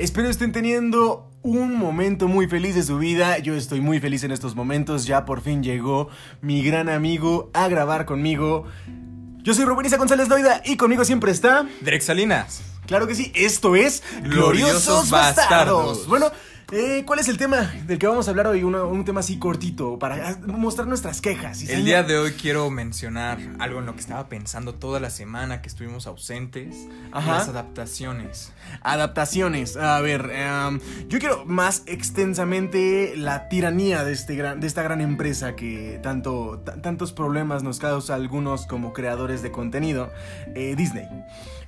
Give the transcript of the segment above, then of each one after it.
Espero estén teniendo un momento muy feliz de su vida. Yo estoy muy feliz en estos momentos. Ya por fin llegó mi gran amigo a grabar conmigo. Yo soy Rubeniza González Doida y conmigo siempre está. Derek Salinas. Claro que sí, esto es Gloriosos Bastardos. Bueno, eh, ¿cuál es el tema del que vamos a hablar hoy? Una- un tema así cortito para mostrar nuestras quejas. El día de hoy quiero mencionar algo en lo que estaba pensando toda la semana que estuvimos ausentes. Ajá. Las adaptaciones. Adaptaciones. A ver, em, yo quiero más extensamente la tiranía de, este gran, de esta gran empresa que tanto, ta- tantos problemas nos causa a algunos como creadores de contenido, eh, Disney.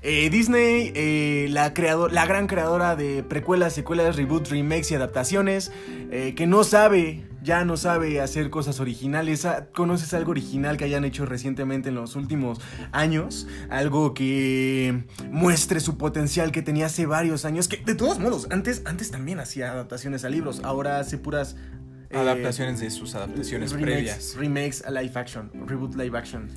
Eh, Disney, eh, la, creado- la gran creadora de precuelas, secuelas, reboots, remakes y adaptaciones, eh, que no sabe, ya no sabe hacer cosas originales. Ah, ¿Conoces algo original que hayan hecho recientemente en los últimos años? Algo que muestre su potencial que tenía hace varios años. Que de todos modos, antes, antes también hacía adaptaciones a libros, ahora hace puras... Adaptaciones de sus adaptaciones remakes, previas. Remakes a live action, reboot live action.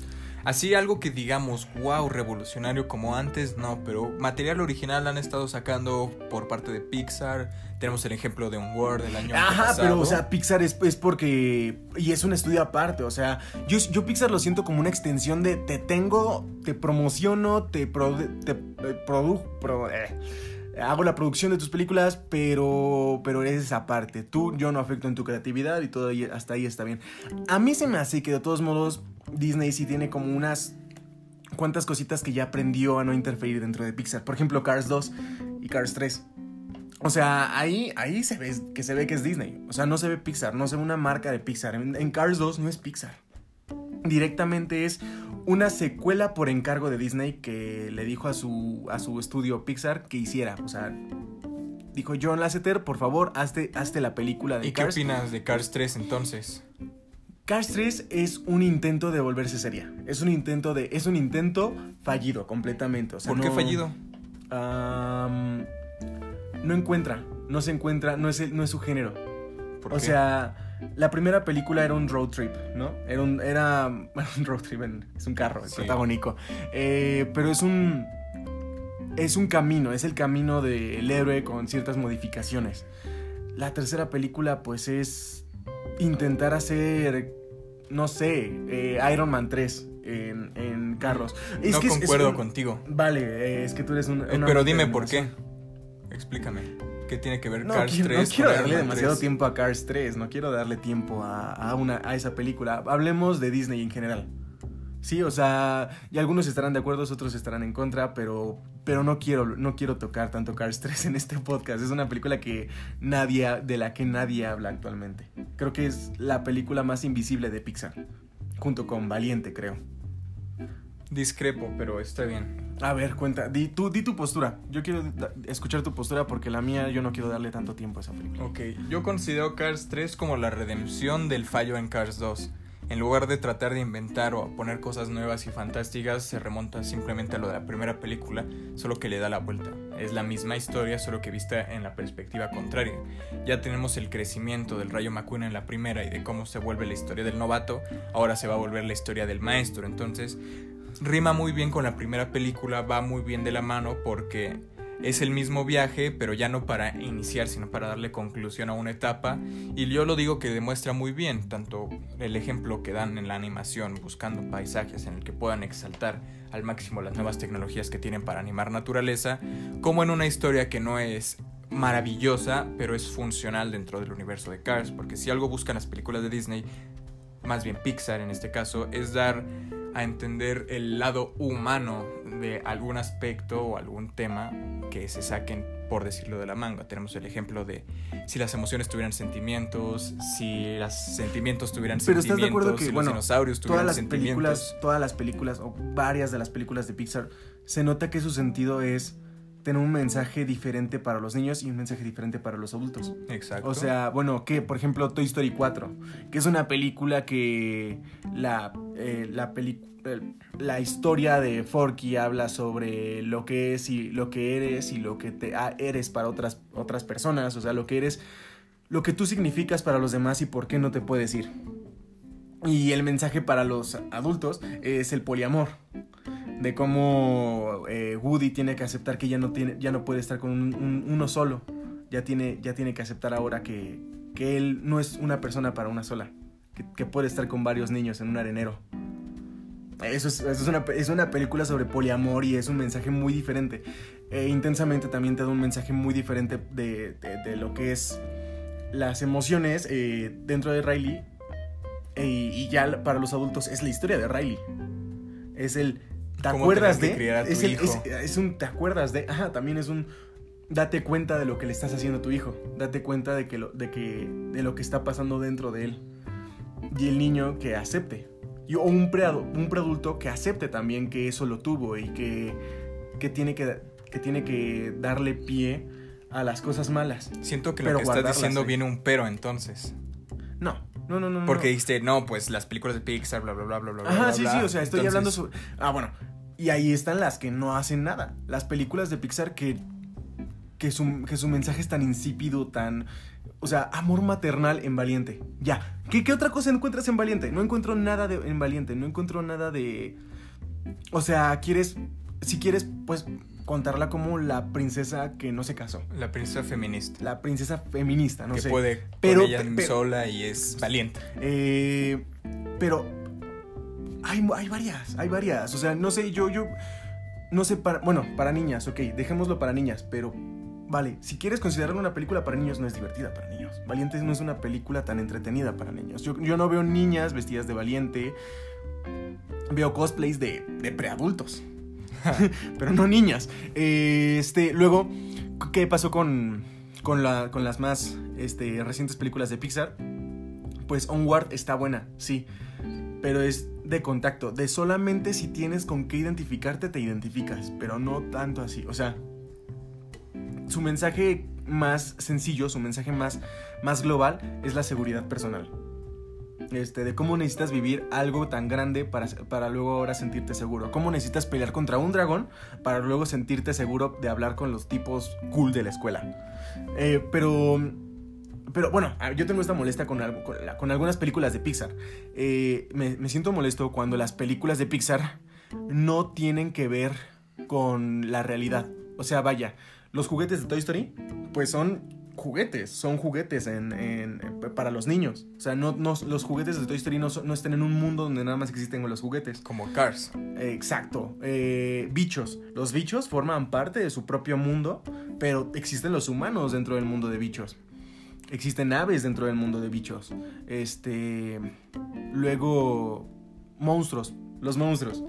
Así algo que digamos, wow, revolucionario como antes, no, pero material original han estado sacando por parte de Pixar. Tenemos el ejemplo de Onward del año Ajá, pasado. pero o sea, Pixar es, es porque... Y es un estudio aparte, o sea, yo, yo Pixar lo siento como una extensión de te tengo, te promociono, te, produ- te eh, produ- pro- eh, hago la producción de tus películas, pero, pero eres aparte. Tú, yo no afecto en tu creatividad y todo ahí- hasta ahí está bien. A mí se me hace que de todos modos Disney sí tiene como unas cuantas cositas que ya aprendió a no interferir dentro de Pixar. Por ejemplo, Cars 2 y Cars 3. O sea, ahí, ahí se ve que se ve que es Disney. O sea, no se ve Pixar, no se ve una marca de Pixar. En, en Cars 2 no es Pixar. Directamente es una secuela por encargo de Disney que le dijo a su, a su estudio Pixar que hiciera. O sea, dijo John Lasseter, por favor, hazte, hazte la película de ¿Y qué Cars. opinas de Cars 3 entonces? Cars 3 es un intento de volverse seria. Es un intento de. Es un intento fallido completamente. O sea, ¿Por qué no- fallido? Am, no encuentra. No se encuentra. No es, el- no es su género. ¿Por o qué? sea, la primera película era un road trip, ¿no? Era un, era, bueno, un road trip, en- es un carro, es Sí. protagónico. Eh, pero es un, es un camino, es el camino del héroe con ciertas modificaciones. La tercera película, pues, es intentar hacer, no sé, eh, Iron Man 3 en, en carros. Es no que es- es concuerdo un- contigo. Vale, eh, es que tú eres un... Eh, pero dime por qué. Explícame. ¿Qué tiene que ver No, Cars quiero, 3 no quiero darle demasiado 3? tiempo a Cars 3, no quiero darle tiempo a, a una, a esa película. Hablemos de Disney en general. Sí, o sea, y algunos estarán de acuerdo, otros estarán en contra, pero, pero no, quiero, no quiero tocar tanto Cars 3 en este podcast. Es una película que nadie, de la que nadie habla actualmente. Creo que es la película más invisible de Pixar, junto con Valiente, creo. Discrepo, pero está bien. A ver, cuenta, di, tú, di tu postura. Yo quiero escuchar tu postura porque la mía yo no quiero darle tanto tiempo a esa película. Ok, yo considero Cars 3 como la redención del fallo en Cars 2. En lugar de tratar de inventar o poner cosas nuevas y fantásticas, se remonta simplemente a lo de la primera película, solo que le da la vuelta. Es la misma historia, solo que vista en la perspectiva contraria. Ya tenemos el crecimiento del Rayo McQueen en la primera y de cómo se vuelve la historia del novato, ahora se va a volver la historia del maestro. Entonces, rima muy bien con la primera película, va muy bien de la mano porque es el mismo viaje, pero ya no para iniciar, sino para darle conclusión a una etapa. Y yo lo digo que demuestra muy bien, tanto el ejemplo que dan en la animación, buscando paisajes en el que puedan exaltar al máximo las nuevas tecnologías que tienen para animar naturaleza, como en una historia que no es maravillosa, pero es funcional dentro del universo de Cars, porque si algo buscan las películas de Disney, más bien Pixar en este caso, es dar a entender el lado humano de algún aspecto o algún tema que se saquen, por decirlo de la manga. Tenemos el ejemplo de si las emociones tuvieran sentimientos, si los sentimientos tuvieran Pero estás sentimientos, de acuerdo que, si bueno, los dinosaurios todas tuvieran las sentimientos. películas, todas las películas o varias de las películas de Pixar se nota que su sentido es tener un mensaje diferente para los niños y un mensaje diferente para los adultos. Exacto. O sea, bueno, que por ejemplo Toy Story 4, que es una película que la, eh, la, eh, la historia de Forky habla sobre lo que es y lo que eres y lo que te, ah, eres para otras, otras personas, o sea, lo que eres, lo que tú significas para los demás y por qué no te puedes ir. Y el mensaje para los adultos es el poliamor. de cómo eh, Woody tiene que aceptar que ya no, tiene, ya no puede estar con un- un- uno solo. Ya tiene, ya tiene que aceptar ahora que, que él no es una persona para una sola. Que, puede estar con varios niños en un arenero. Eso es, eso es una, es una película sobre poliamor y es un mensaje muy diferente. Eh, intensamente también te da un mensaje muy diferente de, de- de lo que es las emociones eh, dentro de Riley. Eh, y ya para los adultos es la historia de Riley. Es el... ¿Te acuerdas de? criar a tu es, el- hijo. es- es un... ¿Te acuerdas de? Ajá, también es un... Date cuenta de lo que le estás haciendo a tu hijo. Date cuenta de, que lo, de, que, de lo que está pasando dentro de él. Y el niño que acepte. Y, o un, preado, un preadulto que acepte también que eso lo tuvo y que, que, tiene que, que tiene que darle pie a las cosas malas. Siento que Pero lo que estás diciendo ahí. viene un pero entonces. No, no, no. Porque dijiste, no, pues las películas de Pixar, bla, bla, bla, bla, bla. Ajá, bla, sí, bla. sí, o sea, estoy Entonces, hablando sobre... Ah, bueno. Y ahí están las que no hacen nada. Las películas de Pixar que... Que su, que su mensaje es tan insípido, tan... O sea, amor maternal en Valiente. Ya. ¿Qué, qué otra cosa encuentras en Valiente? No encuentro nada de, en Valiente. No encuentro nada de... O sea, quieres... Si quieres, pues, contarla como la princesa que no se casó. La princesa feminista. La princesa feminista, no que sé. puede Pero- con ella pero- sola y es valiente. Eh, pero hay, hay varias, hay varias. O sea, no sé, yo, yo, no sé, para, bueno, para niñas, ok, dejémoslo para niñas, pero vale, si quieres considerarlo una película para niños, no es divertida para niños. Valiente no es una película tan entretenida para niños. Yo, yo no veo niñas vestidas de Valiente, veo cosplays de, de preadultos. pero no niñas. Eh, Este, luego, ¿qué pasó con, con, con las más este, recientes películas de Pixar? Pues Onward está buena, sí. Pero es de contacto. De solamente si tienes con qué identificarte, te identificas. Pero no tanto así. O sea, su mensaje más sencillo, su mensaje más, más global es la seguridad personal. Este, de cómo necesitas vivir algo tan grande para, para luego ahora sentirte seguro. Cómo necesitas pelear contra un dragón para luego sentirte seguro de hablar con los tipos cool de la escuela. Eh, pero pero bueno, yo tengo esta molestia con, con algunas películas de Pixar. Eh, me, me siento molesto cuando las películas de Pixar no tienen que ver con la realidad. O sea, vaya, los juguetes de Toy Story, pues son juguetes, son juguetes en, en- para los niños. O sea, no, no- los juguetes de Toy Story no, están en un mundo donde nada más existen los juguetes. Como Cars. Eh, Exacto. Eh, bichos. Los bichos forman parte de su propio mundo, pero existen los humanos dentro del mundo de bichos. Existen aves dentro del mundo de bichos. Este. Luego. Monstruos. Los monstruos.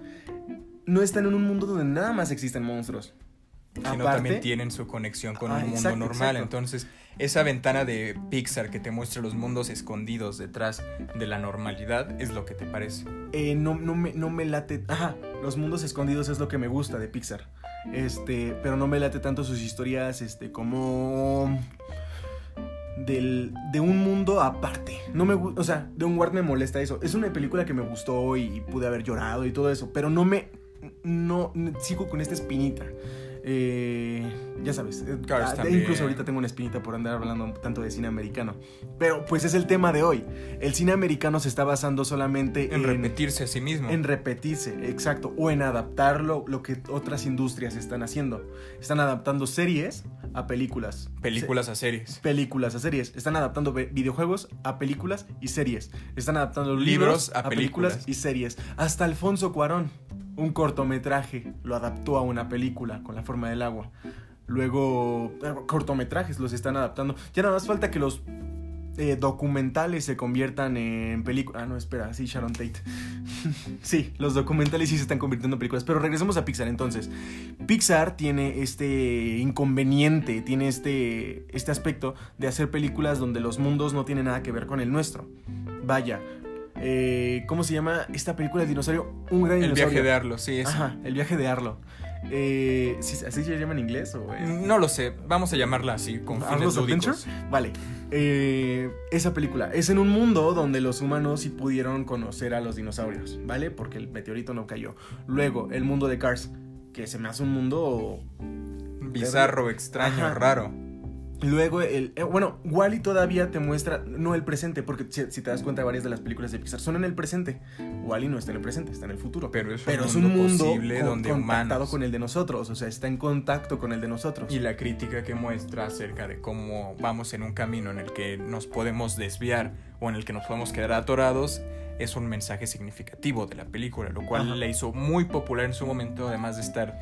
No están en un mundo donde nada más existen monstruos. Sino también tienen su conexión con Ah, un mundo exacto, normal. exacto. Entonces, esa ventana de Pixar que te muestra los mundos escondidos detrás de la normalidad es lo que te parece. eh, no, no, me, no me late. Ajá, los mundos escondidos es lo que me gusta de Pixar. Este, pero no me late tanto sus historias, este, como. Del, de un mundo aparte. No me O sea, de un Ward me molesta eso. Es una película que me gustó y pude haber llorado y todo eso. Pero no me. No. Sigo con esta espinita. Eh, ya sabes. eh, Cars ah, también. incluso ahorita tengo una espinita por andar hablando tanto de cine americano. Pero pues es el tema de hoy. El cine americano se está basando solamente En repetirse a sí mismo. en repetirse, exacto, o en adaptar lo, que otras industrias están haciendo. Están adaptando series a películas. Películas a series. Se- películas a series. Están adaptando videojuegos a películas y series. Están adaptando libros, Libros a a, películas. películas. y series. Hasta Alfonso Cuarón, un cortometraje, lo adaptó a una película con la forma del agua. Luego, eh, cortometrajes los están adaptando. Ya nada más falta que los eh, documentales se conviertan en películas. Ah, no, espera, sí, Sharon Tate. sí, los documentales sí se están convirtiendo en películas. Pero regresemos a Pixar entonces. Pixar tiene este inconveniente, tiene este, este aspecto de hacer películas donde los mundos no tienen nada que ver con el nuestro. Vaya. Eh, ¿Cómo se llama esta película del dinosaurio? Un gran El dinosaurio. viaje de Arlo, sí, es. Ajá, el viaje de Arlo. Eh, ¿sí- ¿Así se llama en inglés? O en- No lo sé, vamos a llamarla así, con fines lúdicos. Adventure. Vale. Eh, esa película es en un mundo donde los humanos sí pudieron conocer a los dinosaurios, ¿vale? Porque el meteorito no cayó. Luego, el mundo de Cars, que se me hace un mundo Bizarro, extraño, Ajá. raro. Luego, el, eh, bueno, Wally todavía te muestra, no el presente, porque si, si te das cuenta, varias de las películas de Pixar son en el presente. Wally no está en el presente, está en el futuro. Pero es un Pero es mundo un mundo posible con- donde contactado humanos- con el de nosotros, o sea, está en contacto con el de nosotros. Y la crítica que muestra acerca de cómo vamos en un camino en el que nos podemos desviar o en el que nos podemos quedar atorados es un mensaje significativo de la película, lo cual Ajá. la hizo muy popular en su momento, además de estar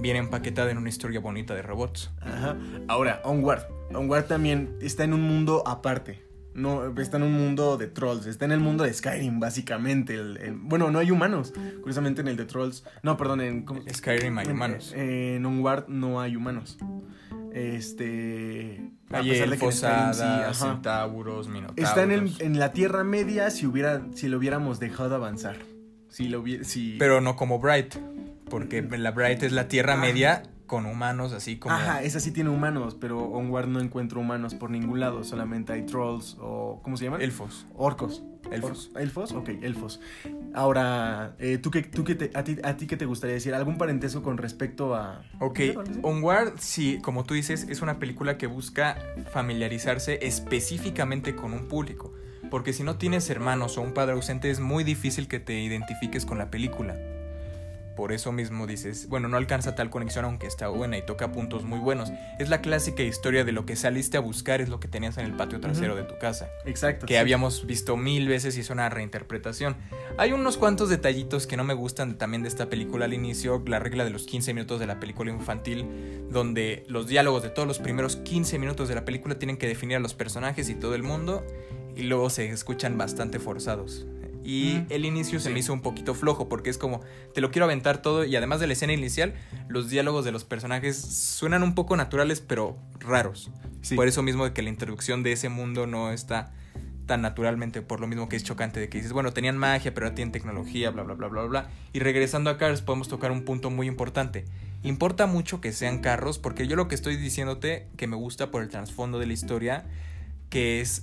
bien empaquetada en una historia bonita de robots. Ajá. Ahora, Onward. Onward también está en un mundo aparte. No, está en un mundo de trolls. Está en el mundo de Skyrim, básicamente. El- el- bueno, no hay humanos. Curiosamente en el de trolls. No, perdón, en. ¿cómo? Skyrim hay En- humanos. En Onward no hay humanos. Este. Hay elfos, hadas, centauros, minotauros. Está en, el- en la Tierra Media si hubiera, si lo hubiéramos dejado avanzar. Si lo hubiera, si... Pero no como Bright, porque la Bright es la Tierra Ah. Media con humanos así como... Ajá, esa sí tiene humanos, pero Onward no encuentro humanos por ningún lado. Solamente hay trolls o. ¿Cómo se llaman? Elfos. Orcos. Elfos. Or- ¿Elfos? Ok, elfos. Ahora, eh, ¿tú qué, tú qué te- a, ti, ¿a ti qué te gustaría decir? ¿Algún parentesco con respecto a...? Ok. Onward, sí, como tú dices, es una película que busca familiarizarse específicamente con un público. Porque si no tienes hermanos o un padre ausente es muy difícil que te identifiques con la película. Por eso mismo dices, bueno, no alcanza tal conexión aunque está buena y toca puntos muy buenos. Es la clásica historia de lo que saliste a buscar es lo que tenías en el patio trasero de tu casa. Exacto. que sí. habíamos visto mil veces y es una reinterpretación. Hay unos cuantos detallitos que no me gustan también de esta película al inicio, la regla de los 15 minutos de la película infantil, donde los diálogos de todos los primeros 15 minutos de la película tienen que definir a los personajes y todo el mundo y luego se escuchan bastante forzados. Y Mm, el inicio se me hizo un poquito flojo porque es como, te lo quiero aventar todo y además de la escena inicial, los diálogos de los personajes suenan un poco naturales pero raros. Sí. Por eso mismo de que la introducción de ese mundo no está tan naturalmente, por lo mismo que es chocante de que dices, bueno, tenían magia, pero ahora tienen tecnología, bla, bla, bla, bla, bla. Y regresando a Cars podemos tocar un punto muy importante. Importa mucho que sean carros, porque yo lo que estoy diciéndote que me gusta por el trasfondo de la historia, que es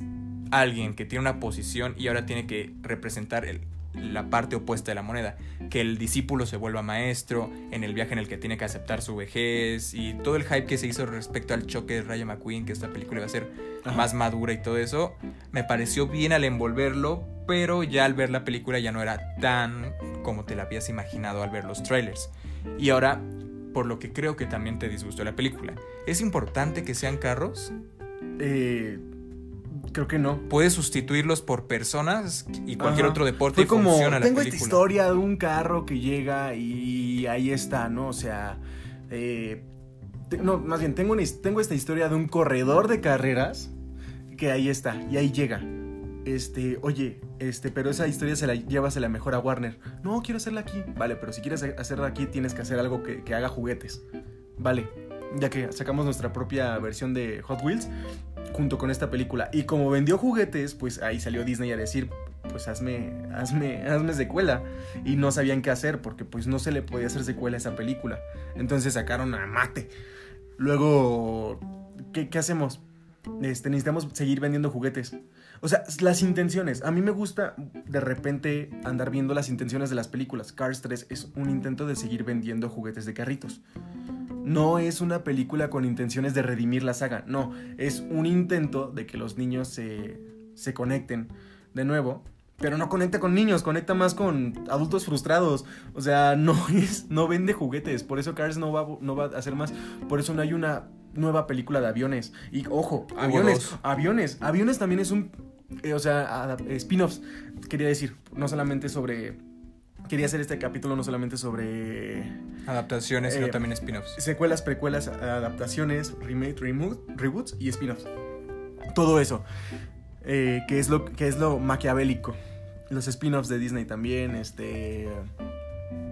alguien que tiene una posición y ahora tiene que representar el- la parte opuesta de la moneda, que el discípulo se vuelva maestro, en el viaje en el que tiene que aceptar su vejez y todo el hype que se hizo respecto al choque de Rayo McQueen, que esta película iba a ser Ajá. más madura y todo eso, me pareció bien al envolverlo, pero ya al ver la película ya no era tan como te la habías imaginado al ver los trailers. Y ahora, por lo que creo que también te disgustó la película, ¿es importante que sean carros? Eh, creo que no. Puedes sustituirlos por personas y cualquier Ajá. otro deporte Fue y como, funciona la tengo esta historia de un carro que llega y ahí está, ¿no? O sea, eh, te- no, más bien, tengo, una tengo esta historia de un corredor de carreras que ahí está, y ahí llega. Este, oye, este, pero esa historia se la llévasela mejor a Warner. No, quiero hacerla aquí. Vale, pero si quieres ha- hacerla aquí, tienes que hacer algo que, que haga juguetes. Vale, ya que sacamos nuestra propia versión de Hot Wheels junto con esta película. Y como vendió juguetes, pues ahí salió Disney a decir, pues hazme, hazme, hazme secuela. Y no sabían qué hacer porque pues no se le podía hacer secuela a esa película. Entonces sacaron a Mate. Luego, ¿qué, qué hacemos? Este, necesitamos seguir vendiendo juguetes. O sea, las intenciones. A mí me gusta de repente andar viendo las intenciones de las películas. Cars 3 es un intento de seguir vendiendo juguetes de carritos. No es una película con intenciones de redimir la saga. No, es un intento de que los niños se, se conecten de nuevo. Pero no conecta con niños, conecta más con adultos frustrados. O sea, no es, no vende juguetes. Por eso Cars no va, a- no va a hacer más. Por eso no hay una nueva película de aviones. Y ojo, aviones, aviones. Aviones también es un, eh, o sea, spin-offs. Quería decir, no solamente sobre, quería hacer este capítulo no solamente sobre Adaptaciones, sino Eh, también spin-offs. secuelas, precuelas, adaptaciones, remake, remo- reboots y spin-offs. Todo eso. Eh, que, es lo, que es lo maquiavélico. Los spin-offs de Disney también. Este.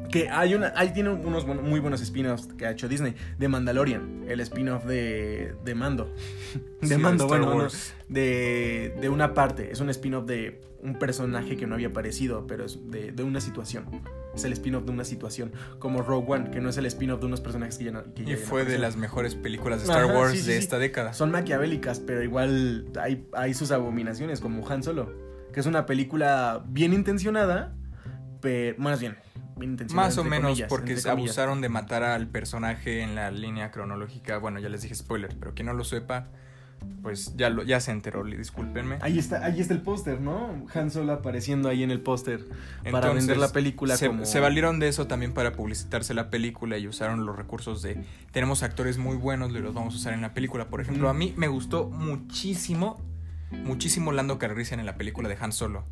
Que hay una. Ahí tiene unos muy buenos spin-offs que ha hecho Disney. De Mandalorian. El spin-off de. de Mando. De Sí, Mando, Star bueno. no, Wars. de, de una parte. Es un spin-off de un personaje que no había aparecido, pero es de, de una situación. Es el spin-off de una situación. Como Rogue One, que no es el spin-off de unos personajes que ya no. que Y fue de las mejores películas de Star Ajá, Wars sí, sí, de esta década. Son maquiavélicas, pero igual hay, hay sus abominaciones, como Han Solo. Que es una película bien intencionada, pero. Más bien, bien intencionada. Más o menos comillas, porque se abusaron de matar al personaje en la línea cronológica. Bueno, ya les dije spoiler, pero quien no lo sepa, pues ya, lo, ya se enteró, discúlpenme. Ahí está, ahí está el póster, ¿no? Han Solo apareciendo ahí en el póster para vender la película se, como... se valieron de eso también para publicitarse la película y usaron los recursos de tenemos actores muy buenos los vamos a usar en la película. Por ejemplo, Mm. a mí me gustó muchísimo, muchísimo Lando Calrissian en la película de Han Solo.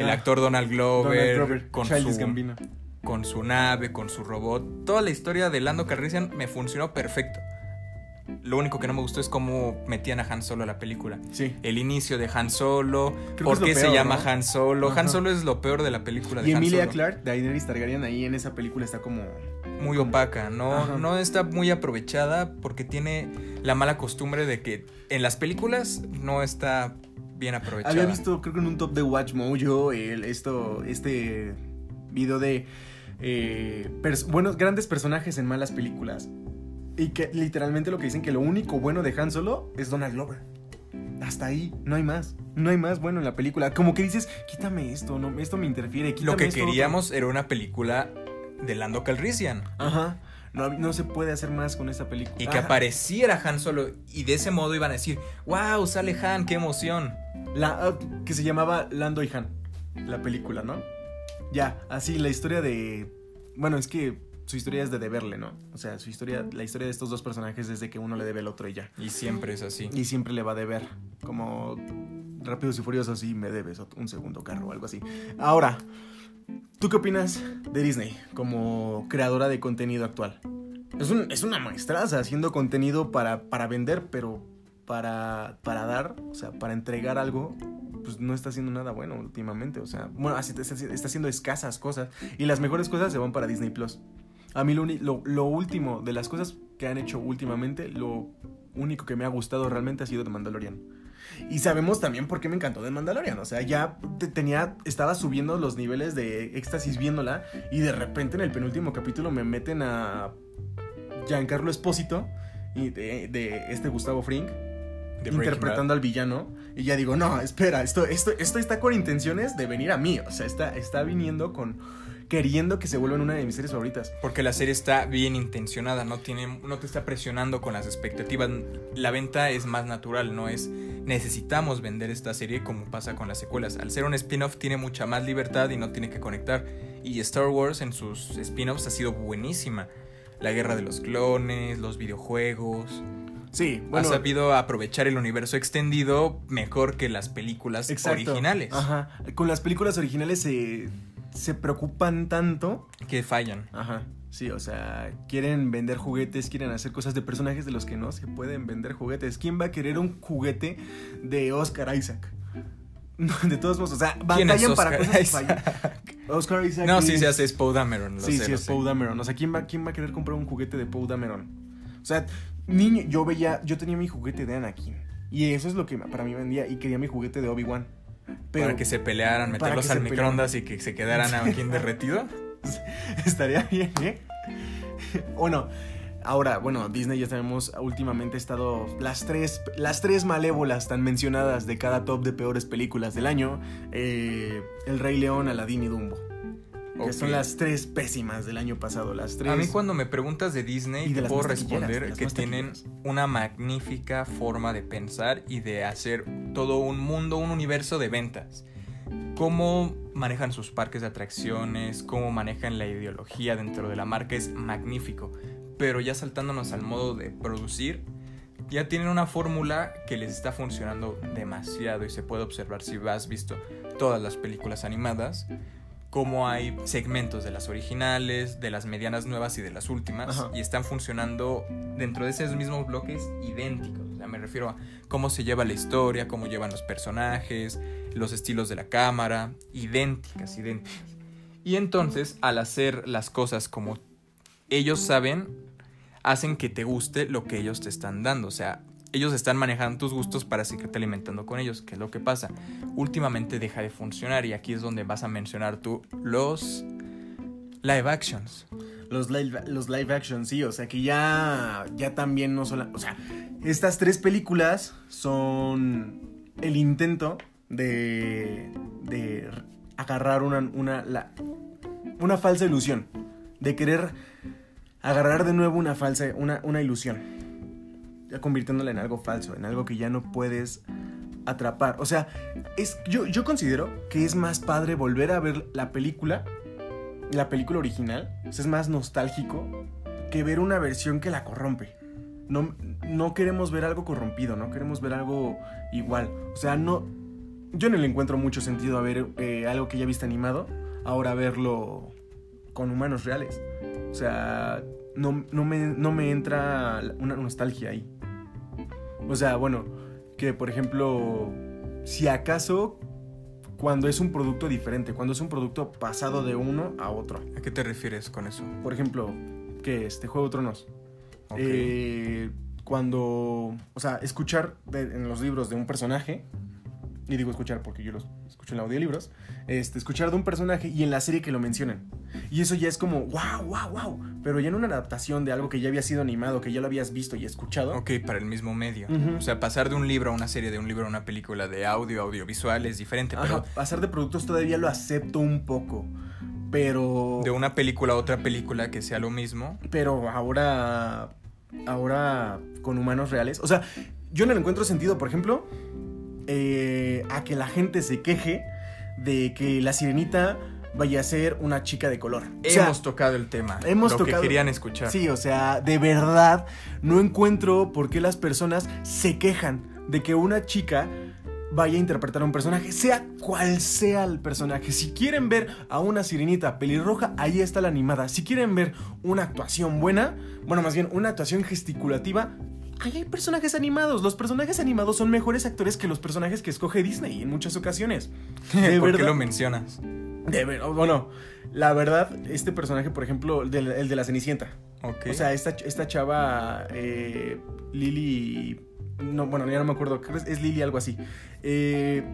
El Ah, actor Donald Glover, Donald Glover, con, Childish su, Gambino. con su nave, con su robot. Toda la historia de Lando Calrissian me funcionó perfecto. Lo único que no me gustó es cómo metían a Han Solo a la película. Sí. El inicio de Han Solo, Creo por qué se llama ¿no? Han Solo. Ajá. Han Solo es lo peor de la película de Y Han Emilia Solo. Clarke, Daenerys Targaryen, ahí en esa película está como... Muy opaca, no, Ajá. no está muy aprovechada porque tiene la mala costumbre de que en las películas no está bien aprovechada. Había visto, creo que en un top de Watch Mojo, el, esto, este video de eh, buenos, grandes personajes en malas películas. Y que literalmente lo que dicen que lo único bueno de Han Solo es Donald Glover. Hasta ahí, no hay más. No hay más bueno en la película. Como que dices, quítame esto, no, esto me interfiere. Quítame Lo que esto otro". queríamos era una película de Lando Calrissian. Ajá. No, no se puede hacer más con esta película. Y que Ajá. apareciera Han Solo. Y de ese modo iban a decir, wow, sale Han, qué emoción. La, ah, que se llamaba Lando y Han, la película, ¿no? Ya, así la historia de... Bueno, es que su historia es de deberle, ¿no? O sea, su historia, la historia de estos dos personajes es de que uno le debe al otro y ya. Y siempre es así. Y siempre le va a deber. Como Rápidos y Furiosos, sí, me debes un segundo carro o algo así. Ahora, ¿tú qué opinas de Disney como creadora de contenido actual? Es, un- es una maestraza haciendo contenido para, para vender, pero para, para dar, o sea, para entregar algo, pues no está haciendo nada bueno últimamente. O sea, bueno, así está, haciendo escasas cosas. Y las mejores cosas se van para Disney Plus. A mí lo, lo, último de las cosas que han hecho últimamente, lo único que me ha gustado realmente ha sido The Mandalorian. Y sabemos también por qué me encantó The Mandalorian. O sea, ya te- tenía, estaba subiendo los niveles de éxtasis viéndola. Y de repente en el penúltimo capítulo me meten a Giancarlo Espósito y de, de este Gustavo Breaking interpretando Bad. al villano. Y ya digo, no, espera, esto, esto, esto está con intenciones de venir a mí. O sea, está, está viniendo con. queriendo que se vuelvan una de mis series favoritas. Porque la serie está bien intencionada, no, tiene, no te está presionando con las expectativas. La venta es más natural, no es necesitamos vender esta serie como pasa con las secuelas. Al ser un spin-off tiene mucha más libertad y no tiene que conectar. Y Star Wars en sus spin-offs ha sido buenísima. La guerra de los clones, los videojuegos. Sí, ha bueno. sabido aprovechar el universo extendido mejor que las películas exacto. originales. Ajá. Con las películas originales se, se preocupan tanto. Que fallan. Ajá. Sí, o sea, quieren vender juguetes, quieren hacer cosas de personajes de los que no se pueden vender juguetes. ¿Quién va a querer un juguete de Oscar Isaac? No, de todos modos, o sea, ¿Quién es batallan para cosas Isaac? fallan. Oscar Isaac. No, sí es- se hace es Poe Dameron. lo Sí, sé, sí, es. Poe Dameron. O sea, ¿quién va, ¿quién va a querer comprar un juguete de Poe Dameron? O sea, niño, yo veía, yo tenía mi juguete de Anakin. Y eso es lo que para mí vendía. Y quería mi juguete de Obi-Wan. Para que se pelearan, meterlos al microondas y que se quedaran aquí derretido. estaría bien, ¿eh? o no. Ahora, bueno, Disney ya sabemos, últimamente ha estado las tres, las tres malévolas tan mencionadas de cada top de peores películas del año. eh, El Rey León, Aladdin y Dumbo. Que son las tres pésimas del año pasado. Las tres. A mí cuando me preguntas de Disney, Y de te puedo responder que tienen una magnífica forma de pensar y de hacer todo un mundo, un universo de ventas. Cómo manejan sus parques de atracciones, cómo manejan la ideología dentro de la marca es magnífico. Pero ya saltándonos al modo de producir, ya tienen una fórmula que les está funcionando demasiado y se puede observar si has visto todas las películas animadas cómo hay segmentos de las originales, de las medianas nuevas y de las últimas, Ajá. y están funcionando dentro de esos mismos bloques idénticos. O sea, me refiero a cómo se lleva la historia, cómo llevan los personajes, los estilos de la cámara, idénticas, idénticas. Y entonces, al hacer las cosas como ellos saben, hacen que te guste lo que ellos te están dando. O sea, ellos están manejando tus gustos para seguirte alimentando con ellos. ¿Qué es lo que pasa? Últimamente deja de funcionar y aquí es donde vas a mencionar tú los live actions. Los live, los live sí, o sea que ya, ya también no solo... O sea, estas tres películas son el intento de, de agarrar una, una, una falsa ilusión, de querer agarrar de nuevo una falsa, una, una ilusión. Convirtiéndola en algo falso, en algo que ya no puedes atrapar. O sea, es, yo, yo considero que es más padre volver a ver la película, la película original, o es más nostálgico que ver una versión que la corrompe. No, no queremos ver algo corrompido, no queremos ver algo igual. O sea, no. Yo no le encuentro mucho sentido a ver eh, algo que ya viste animado, ahora verlo con humanos reales. O sea, no, no, me, no me entra una nostalgia ahí. O sea, bueno, que por ejemplo, si acaso cuando es un producto diferente, cuando es un producto pasado de uno a otro. ¿A qué te refieres con eso? Por ejemplo, que este Juego de Tronos. Eh, cuando, o sea, escuchar en los libros de un personaje, y digo escuchar porque yo los escucho en audiolibros, este, escuchar de un personaje y en la serie que lo mencionen. Y eso ya es como, wow, wow, wow. Pero ya en una adaptación de algo que ya había sido animado, que ya lo habías visto y escuchado. Ok, para el mismo medio. O sea, pasar de un libro a una serie, de un libro a una película de audio, audiovisual es diferente. pero... pasar de productos todavía lo acepto un poco. Pero. De una película a otra película que sea lo mismo. Pero ahora. Ahora con humanos reales. O sea, yo no le encuentro sentido, por ejemplo, eh, a que la gente se queje de que la sirenita vaya a ser una chica de color. hemos tocado el tema. Hemos lo que querían escuchar. Sí, o sea, de verdad no encuentro por qué las personas se quejan de que una chica vaya a interpretar a un personaje, sea cual sea el personaje. Si quieren ver a una sirenita pelirroja, ahí está la animada. Si quieren ver una actuación buena, bueno, más bien una actuación gesticulativa, ahí hay personajes animados. Los personajes animados son mejores actores que los personajes que escoge Disney en muchas ocasiones. ¿Por qué lo mencionas? De ver, bueno, la verdad, este personaje, por ejemplo, el de, la Cenicienta. O sea, esta, esta chava, eh, Lily no, bueno, ya no me acuerdo. Es Lily, algo así. Eh,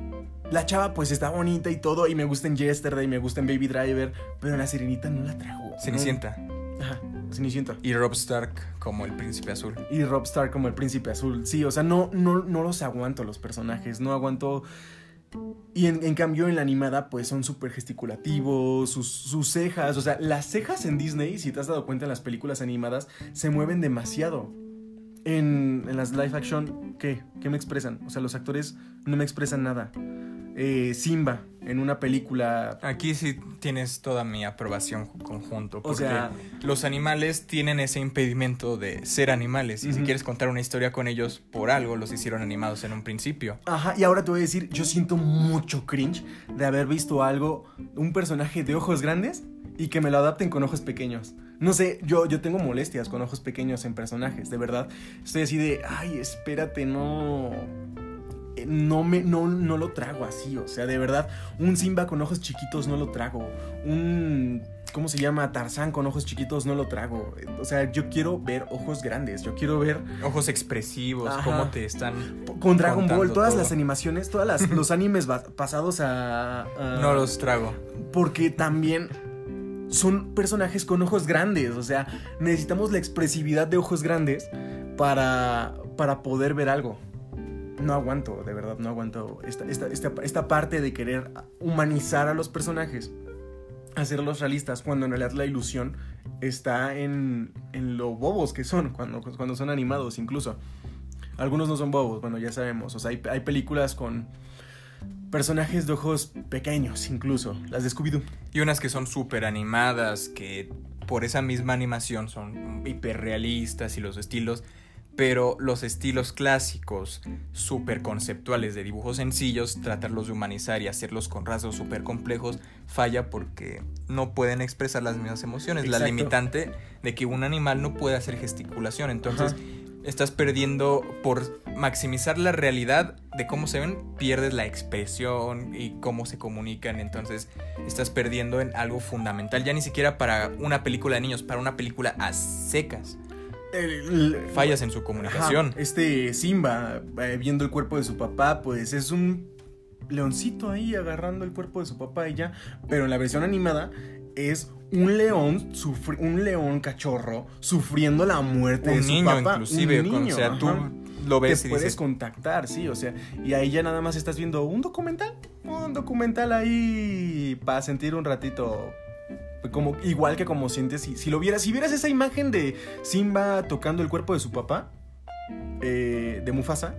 la chava, pues está bonita y todo. Y me gusta en Yesterday, me gusta en Baby Driver. Pero la sirenita no la trajo. Cenicienta. Ajá, Cenicienta. Y Rob Stark como el príncipe azul. Y Rob Stark como el príncipe azul. Sí, o sea, no, no, no los aguanto los personajes. No aguanto. Y en, cambio en la animada pues son súper gesticulativos, sus, sus, cejas, o sea, las cejas en Disney, si te has dado cuenta en las películas animadas, se mueven demasiado en, las live action, ¿qué? ¿Qué me expresan? O sea, los actores no me expresan nada. Eh, Simba en una película. Aquí sí tienes toda mi aprobación conjunto. Porque o sea, los animales tienen ese impedimento de ser animales. Y si quieres contar una historia con ellos, por algo los hicieron animados en un principio. Ajá, y ahora te voy a decir, yo siento mucho cringe de haber visto algo, un personaje de ojos grandes y que me lo adapten con ojos pequeños. No sé, yo, yo tengo molestias con ojos pequeños en personajes, de verdad. Estoy así de, ay, espérate, no. Eh, no me, no, no lo trago así, o sea, de verdad, un Simba con ojos chiquitos no lo trago. Un ¿cómo se llama? Tarzán con ojos chiquitos no lo trago. O sea, yo quiero ver ojos grandes, yo quiero ver... Ojos expresivos, cómo te están... Con Dragon Ball, todas las animaciones, todos los animes pasados a, a... No los trago. Porque también son personajes con ojos grandes. O sea, necesitamos la expresividad de ojos grandes para, para poder ver algo. No aguanto, de verdad, no aguanto esta, esta, parte de querer humanizar a los personajes, hacerlos realistas, cuando en realidad la ilusión está en, en lo bobos que son, cuando, cuando son animados incluso. Algunos no son bobos, bueno, ya sabemos. O sea, hay, hay películas con personajes de ojos pequeños, incluso, las de Scooby-Doo. Y unas que son súper animadas, que por esa misma animación son hiperrealistas y los estilos, pero los estilos clásicos, súper conceptuales de dibujos sencillos, tratarlos de humanizar y hacerlos con rasgos súper complejos, falla porque no pueden expresar las mismas emociones. La limitante de que un animal no puede hacer gesticulación. Entonces, estás perdiendo por maximizar la realidad de cómo se ven, pierdes la expresión y cómo se comunican, entonces estás perdiendo en algo fundamental, ya ni siquiera para una película de niños, para una película a secas. Fallas en su comunicación. este Simba, eh, viendo el cuerpo de su papá, pues es un leoncito ahí agarrando el cuerpo de su papá y ya, pero en la versión animada es un león, un león cachorro sufriendo la muerte de su niño, Inclusive, un niño, o sea, tú lo ves Te puedes contactar, sí, o sea, y ahí ya nada más estás viendo un documental, un documental ahí para sentir un ratito como igual que como sientes si, si lo vieras, si vieras esa imagen de Simba tocando el cuerpo de su papá, eh, de Mufasa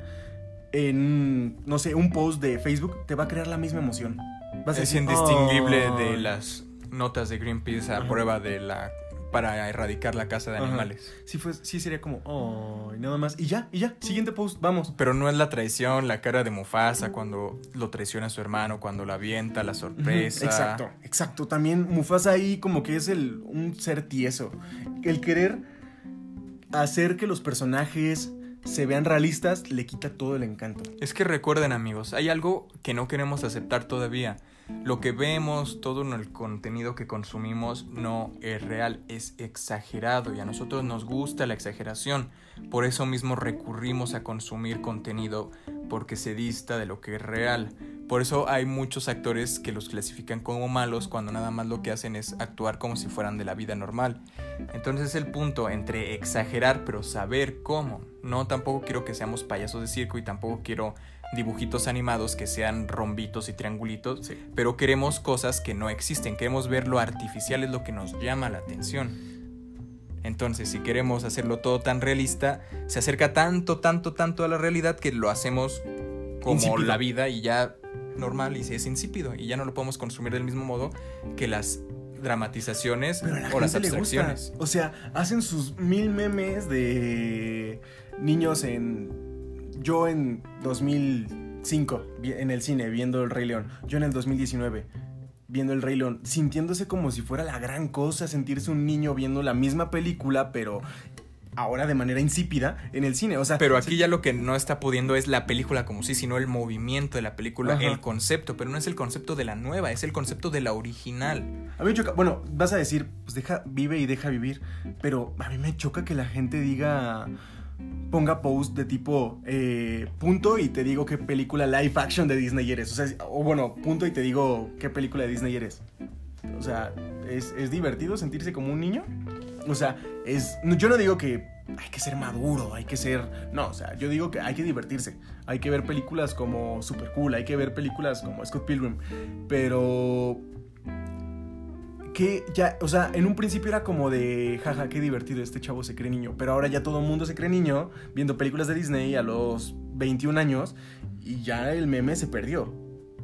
en, no sé, un post de Facebook, te va a crear la misma emoción. Vas a Es decir, indistinguible de las notas de Greenpeace a prueba de la para erradicar la caza de Ajá. animales. Sí, fue, sí sería como, oh, y nada más. Y ya, y ya, siguiente post, vamos. Pero no es la traición, la cara de Mufasa cuando lo traiciona a su hermano, cuando la avienta, la sorpresa. Exacto, exacto. También Mufasa ahí como que es el, un ser tieso. El querer hacer que los personajes se vean realistas le quita todo el encanto. Es que recuerden amigos, hay algo que no queremos aceptar todavía. Lo que vemos, todo el contenido que consumimos no es real, es exagerado y a nosotros nos gusta la exageración. Por eso mismo recurrimos a consumir contenido porque se dista de lo que es real. Por eso hay muchos actores que los clasifican como malos cuando nada más lo que hacen es actuar como si fueran de la vida normal. Entonces el punto entre exagerar pero saber cómo. No tampoco quiero que seamos payasos de circo y tampoco quiero dibujitos animados que sean rombitos y triangulitos, Sí. pero queremos cosas que no existen, queremos ver lo artificial es lo que nos llama la atención. Entonces, si queremos hacerlo todo tan realista, se acerca tanto, tanto, tanto a la realidad que lo hacemos como Insípido. la vida y ya normal y es insípido y ya no lo podemos consumir del mismo modo que las dramatizaciones Pero a la o las gente le gusta. abstracciones. O sea, hacen sus mil memes de niños en... Yo en 2005, vi- en el cine, viendo El Rey León. Yo en el 2019, viendo El Rey León. Sintiéndose como si fuera la gran cosa sentirse un niño viendo la misma película, pero ahora de manera insípida en el cine. O sea, Pero aquí ya lo que no está pudiendo es la película como sí, sino el movimiento de la película, Ajá. el concepto, pero no es el concepto de la nueva, es el concepto de la original. A mí me choca, bueno, vas a decir, pues deja, vive y deja vivir, pero a mí me choca que la gente diga, ponga post de tipo, eh, punto y te digo qué película live action de Disney eres. O sea, o bueno, punto y te digo qué película de Disney eres. O sea, ¿es, es divertido sentirse como un niño? O sea, es, yo no digo que hay que ser maduro, hay que ser... No, o sea, yo digo que hay que divertirse. Hay que ver películas como Super Cool, hay que ver películas como Scott Pilgrim. Pero que ya, o sea, en un principio era como de, jaja, qué divertido, este chavo se cree niño, pero ahora ya todo el mundo se cree niño viendo películas de Disney a los 21 años y ya el meme se perdió.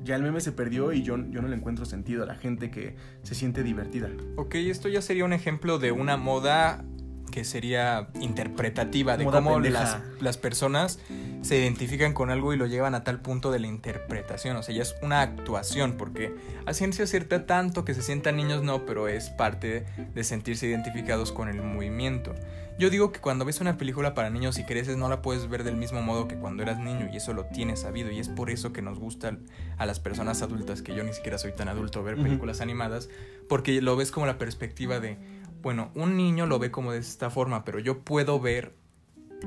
Ya el meme se perdió y yo, yo no le encuentro sentido a la gente que se siente divertida. Ok, esto ya sería un ejemplo de una moda que sería interpretativa, de Moda cómo las, las personas se identifican con algo y lo llevan a tal punto de la interpretación. O sea, ya es una actuación, porque a ciencia cierta tanto que se sientan niños no, pero es parte de sentirse identificados con el movimiento. Yo digo que cuando ves una película para niños y creces no la puedes ver del mismo modo que cuando eras niño y eso lo tienes sabido y es por eso que nos gusta a las personas adultas, que yo ni siquiera soy tan adulto, ver películas animadas, porque lo ves como la perspectiva de, bueno, un niño lo ve como de esta forma, pero yo puedo ver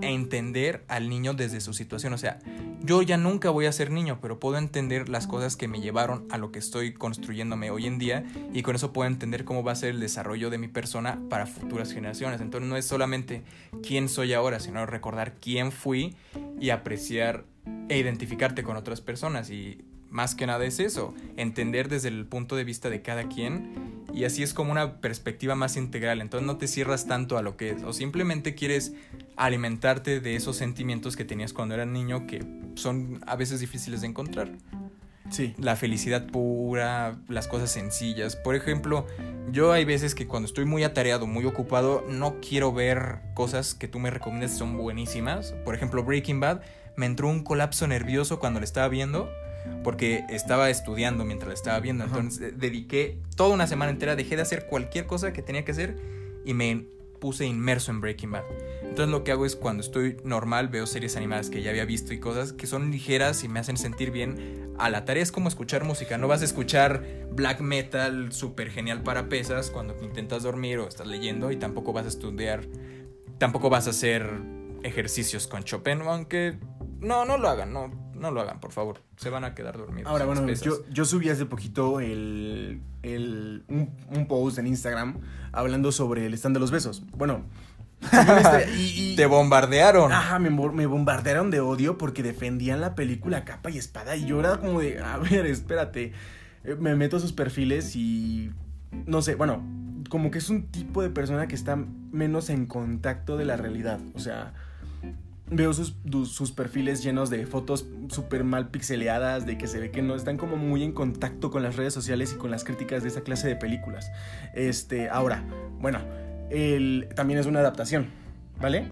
e entender al niño desde su situación. O sea, yo ya nunca voy a ser niño, pero puedo entender las cosas que me llevaron a lo que estoy construyéndome hoy en día y con eso puedo entender cómo va a ser el desarrollo de mi persona para futuras generaciones. Entonces no es solamente quién soy ahora, sino recordar quién fui y apreciar e identificarte con otras personas y más que nada es eso, entender desde el punto de vista de cada quien y así es como una perspectiva más integral, entonces no te cierras tanto a lo que es o simplemente quieres alimentarte de esos sentimientos que tenías cuando eras niño que son a veces difíciles de encontrar. Sí. La felicidad pura, las cosas sencillas. Por ejemplo, yo hay veces que cuando estoy muy atareado, muy ocupado, no quiero ver cosas que tú me recomiendas que son buenísimas. Por ejemplo, Breaking Bad, me entró un colapso nervioso cuando lo estaba viendo porque estaba estudiando mientras lo estaba viendo. Ajá. Entonces eh, dediqué toda una semana entera, dejé de hacer cualquier cosa que tenía que hacer y me puse inmerso en Breaking Bad. Entonces lo que hago es cuando estoy normal veo series animadas que ya había visto y cosas que son ligeras y me hacen sentir bien. A la tarea es como escuchar música, no vas a escuchar black metal súper genial para pesas cuando intentas dormir o estás leyendo y tampoco vas a estudiar, tampoco vas a hacer ejercicios con Chopin, aunque no, no lo hagan, no, no lo hagan, por favor, se van a quedar dormidos. Ahora, bueno, yo, yo subí hace poquito el, el- un, un post en Instagram hablando sobre el stand de los besos. Bueno, este- y, y- Te bombardearon. Ajá, me, me bombardearon de odio porque defendían la película capa y espada. Y yo era como de, a ver, espérate. Eh, Me meto a sus perfiles y. No sé, bueno, como que es un tipo de persona que está menos en contacto de la realidad. O sea, veo sus, sus perfiles llenos de fotos súper mal pixeleadas, de que se ve que no están como muy en contacto con las redes sociales y con las críticas de esa clase de películas. Este, ahora, bueno, el, también es una adaptación, ¿vale?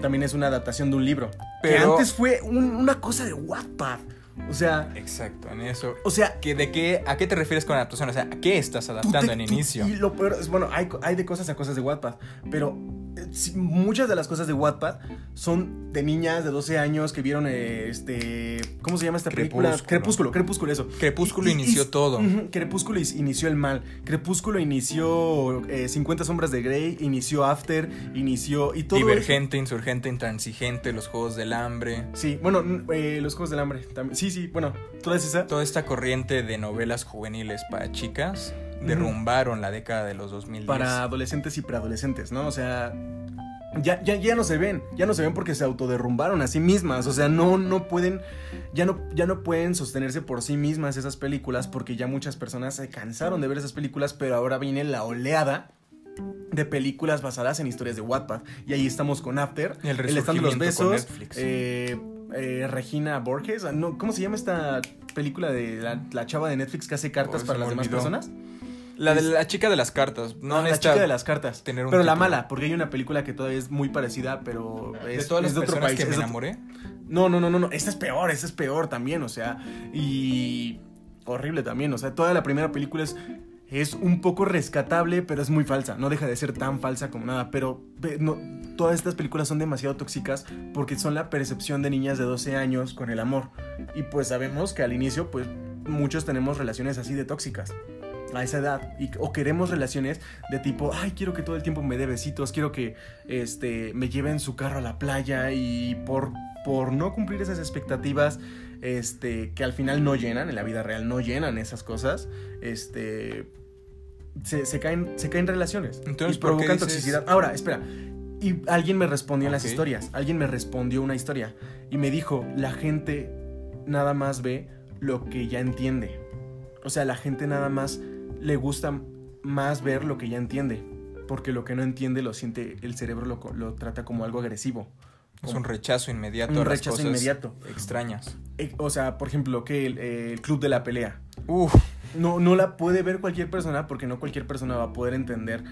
También es una adaptación de un libro. Que Pero- antes fue un- una cosa de Wattpad. O sea, Exacto, en eso. o sea, ¿Que ¿De qué, ¿A qué te refieres con adaptación? O sea, ¿a qué estás adaptando te- en tú- inicio? Y lo peor es, bueno, hay, hay de cosas a cosas de Wattpad, pero muchas de las cosas de Wattpad son de niñas de 12 años que vieron este. ¿Cómo se llama esta película? Crepúsculo. Crepúsculo, Crepúsculo, eso. Crepúsculo inició todo. Crepúsculo inició el mal. Crepúsculo inició eh, 50 Sombras de Grey, inició After, inició. Y todo eso- Divergente, insurgente, intransigente, los juegos del hambre. Sí, bueno, eh, los Juegos del Hambre también. Sí, sí, bueno, toda esa. Toda esta corriente de novelas juveniles para chicas derrumbaron la década de los 2010. para adolescentes y preadolescentes, ¿no? O sea, ya, ya, ya no se ven, ya no se ven porque se autoderrumbaron a sí mismas, o sea, no, no pueden, ya no, ya no pueden sostenerse por sí mismas esas películas porque ya muchas personas se cansaron de ver esas películas, pero ahora viene la oleada de películas basadas en historias de Wattpad y ahí estamos con After, el el stand de los besos, eh, eh, Regina Borges, ah, no, ¿cómo se llama esta película de la, la chava de Netflix que hace cartas Oh, para las demás personas? La de la chica de las cartas. No No, la chica de las cartas. tener un pero la mala, porque hay una película que todavía es muy parecida, pero es de todas las es de otro país. que me enamoré. No, no, no, no, no. Esta es peor, esta es peor también, o sea. Y. Horrible también, o sea, toda la primera película es. Es un poco rescatable, pero es muy falsa. No deja de ser tan falsa como nada. Pero no, todas estas películas son demasiado tóxicas porque son la percepción de niñas de 12 años con el amor. Y pues sabemos que al inicio, pues muchos tenemos relaciones así de tóxicas a esa edad y, o queremos relaciones de tipo, ay, quiero que todo el tiempo me dé besitos, quiero que este, me lleven su carro a la playa y por, por no cumplir esas expectativas este, que al final no llenan, en la vida real no llenan esas cosas, este, se, se caen, se caen relaciones Entonces, y ¿por qué provocan dices- toxicidad. Ahora, espera. Y alguien me respondió en las historias, alguien me respondió una historia y me dijo, la gente nada más ve lo que ya entiende. O sea, la gente nada más le gusta más ver lo que ya entiende. Porque lo que no entiende lo siente, el cerebro lo, lo trata como algo agresivo. Es un rechazo inmediato Un a las rechazo cosas inmediato. extrañas. Eh, O sea, por ejemplo, que el, el club de la pelea. Uf, No, no la puede ver cualquier persona porque no cualquier persona va a poder entender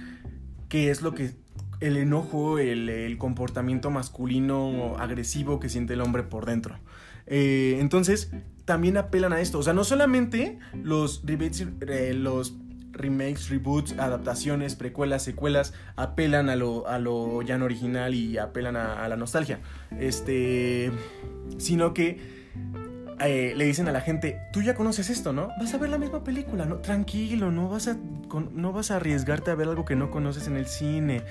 qué es lo que el enojo, el, el comportamiento masculino agresivo que siente el hombre por dentro. Eh, entonces, también apelan a esto. O sea, no solamente los rebates, eh, los remakes, reboots, adaptaciones, precuelas, secuelas, apelan a lo, a lo ya no original y apelan a, la nostalgia. Este. Sino que eh, le dicen a la gente, tú ya conoces esto, ¿no? Vas a ver la misma película, ¿no? Tranquilo, no vas a, no vas a arriesgarte a ver algo que no conoces en el cine.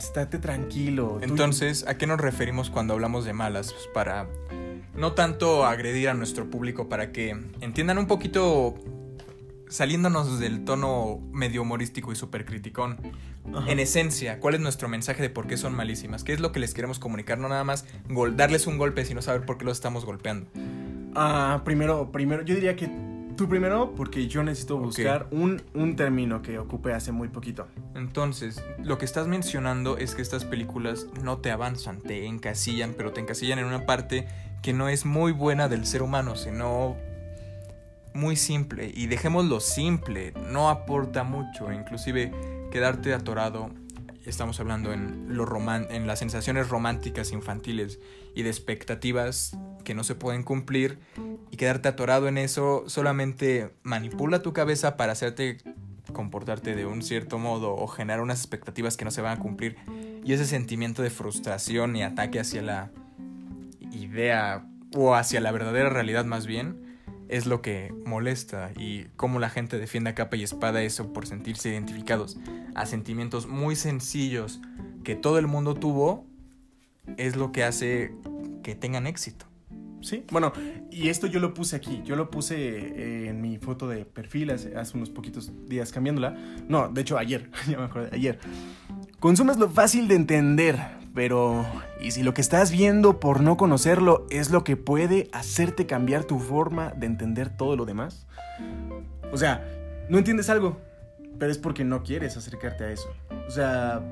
Estate tranquilo. entonces, ¿a qué nos referimos cuando hablamos de malas? Pues para no tanto agredir a nuestro público, para que entiendan un poquito, saliéndonos del tono medio humorístico y súper criticón. Ajá. En esencia, ¿cuál es nuestro mensaje de por qué son malísimas? ¿Qué es lo que les queremos comunicar? No nada más darles un golpe, sino saber por qué los estamos golpeando. Ah, primero, primero, yo diría que tú primero, porque yo necesito buscar un, un término que ocupé hace muy poquito. Entonces, lo que estás mencionando es que estas películas no te avanzan, te encasillan, pero te encasillan en una parte que no es muy buena del ser humano, sino muy simple. Y dejémoslo simple, no aporta mucho, inclusive quedarte atorado. Estamos hablando en, lo en las sensaciones románticas infantiles y de expectativas que no se pueden cumplir y quedarte atorado en eso solamente manipula tu cabeza para hacerte comportarte de un cierto modo o generar unas expectativas que no se van a cumplir y ese sentimiento de frustración y ataque hacia la idea o hacia la verdadera realidad más bien es lo que molesta y cómo la gente defiende a capa y espada eso por sentirse identificados a sentimientos muy sencillos que todo el mundo tuvo es lo que hace que tengan éxito. Sí, bueno, y esto yo lo puse aquí, yo lo puse eh, en mi foto de perfil hace, hace unos poquitos días cambiándola. No, de hecho ayer, ya me ayer. Consumes lo fácil de entender, pero ¿y si lo que estás viendo por no conocerlo es lo que puede hacerte cambiar tu forma de entender todo lo demás? O sea, no entiendes algo, pero es porque no quieres acercarte a eso. O sea,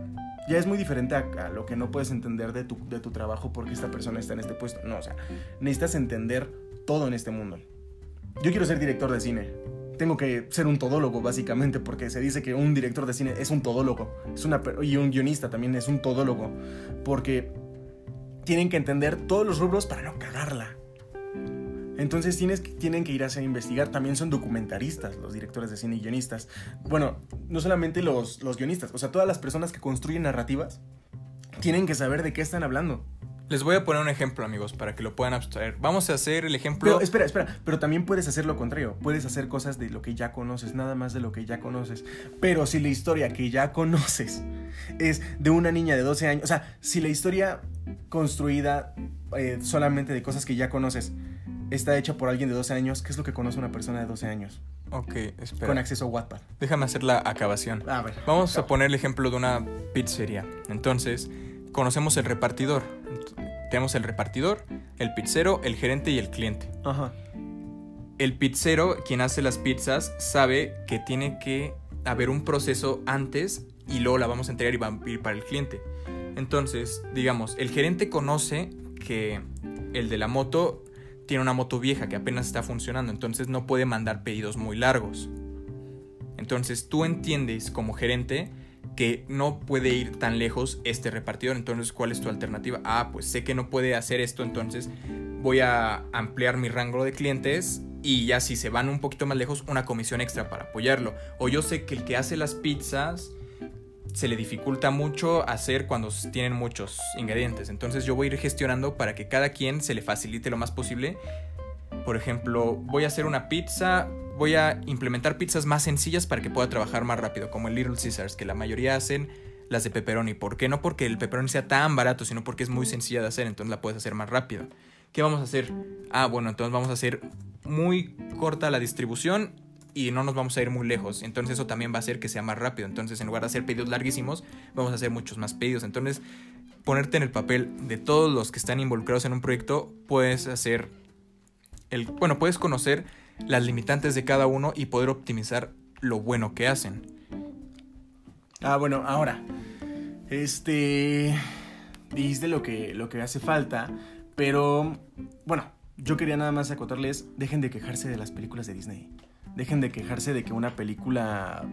ya es muy diferente a, lo que no puedes entender de tu, de tu trabajo porque esta persona está en este puesto. No, o sea, necesitas entender todo en este mundo. Yo quiero ser director de cine. Tengo que ser un todólogo, básicamente, porque se dice que un director de cine es un todólogo. Es una, y un guionista también es un todólogo. Porque tienen que entender todos los rubros para no cagarla. Entonces tienes, tienen que ir a investigar. También son documentaristas los directores de cine y guionistas. Bueno, no solamente los, los guionistas, o sea, todas las personas que construyen narrativas tienen que saber de qué están hablando. Les voy a poner un ejemplo, amigos, para que lo puedan abstraer. Vamos a hacer el ejemplo. Pero espera, espera, pero también puedes hacer lo contrario. Puedes hacer cosas de lo que ya conoces, nada más de lo que ya conoces. Pero si la historia que ya conoces es de una niña de 12 años, o sea, si la historia construida eh, solamente de cosas que ya conoces está hecha por alguien de 12 años, ¿qué es lo que conoce una persona de 12 años? Ok, espera. Con acceso a Wattpad. Déjame hacer la acabación. A ver. Vamos a poner el ejemplo de una pizzería. Entonces, conocemos el repartidor. Tenemos el repartidor, el pizzero, el gerente y el cliente. Ajá. El pizzero, quien hace las pizzas, sabe que tiene que haber un proceso antes y luego la vamos a entregar y va a ir para el cliente. Entonces, digamos, el gerente conoce que el de la moto tiene una moto vieja que apenas está funcionando, entonces no puede mandar pedidos muy largos. Entonces tú entiendes como gerente que no puede ir tan lejos este repartidor, entonces ¿cuál es tu alternativa? Ah, pues sé que no puede hacer esto, entonces voy a ampliar mi rango de clientes y ya si se van un poquito más lejos, una comisión extra para apoyarlo. O yo sé que el que hace las pizzas se le dificulta mucho hacer cuando tienen muchos ingredientes. Entonces yo voy a ir gestionando para que cada quien se le facilite lo más posible. Por ejemplo, voy a hacer una pizza, voy a implementar pizzas más sencillas para que pueda trabajar más rápido, como el Little Caesars, que la mayoría hacen las de pepperoni. ¿Por qué? No porque el pepperoni sea tan barato, sino porque es muy sencilla de hacer, entonces la puedes hacer más rápido. ¿Qué vamos a hacer? Ah, bueno, entonces vamos a hacer muy corta la distribución y no nos vamos a ir muy lejos. Entonces eso también va a hacer que sea más rápido. Entonces en lugar de hacer pedidos larguísimos, vamos a hacer muchos más pedidos. Entonces ponerte en el papel de todos los que están involucrados en un proyecto, puedes hacer el, bueno, puedes conocer las limitantes de cada uno y poder optimizar lo bueno que hacen. Ah, bueno, ahora. Este. Dijiste lo que, lo que hace falta, pero. Bueno, yo quería nada más acotarles: dejen de quejarse de las películas de Disney. Dejen de quejarse de que una película.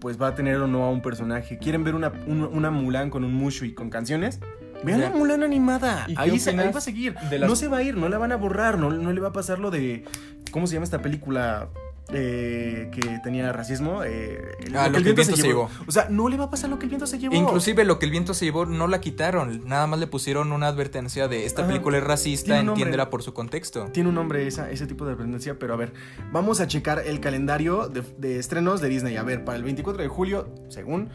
Pues va a tener o no a un personaje. ¿Quieren ver una, un- una Mulan con un Mushu y con canciones? Vean la Mulan animada. ¿Y qué Ahí, se- ahí va a seguir. las- No se va a ir, no la van a borrar, no, no le va a pasar lo de. ¿Cómo se llama esta película? eh, que tenía racismo. eh, Ah, lo que el viento se llevó. O sea, no le va a pasar lo que el viento se llevó. Inclusive lo que el viento se llevó no la quitaron, nada más le pusieron una advertencia de esta película es racista, entiéndela por su contexto. Tiene un nombre esa, ese tipo de dependencia, pero a ver, vamos a checar el calendario de, de estrenos de Disney. A ver, para el 24 de julio, según.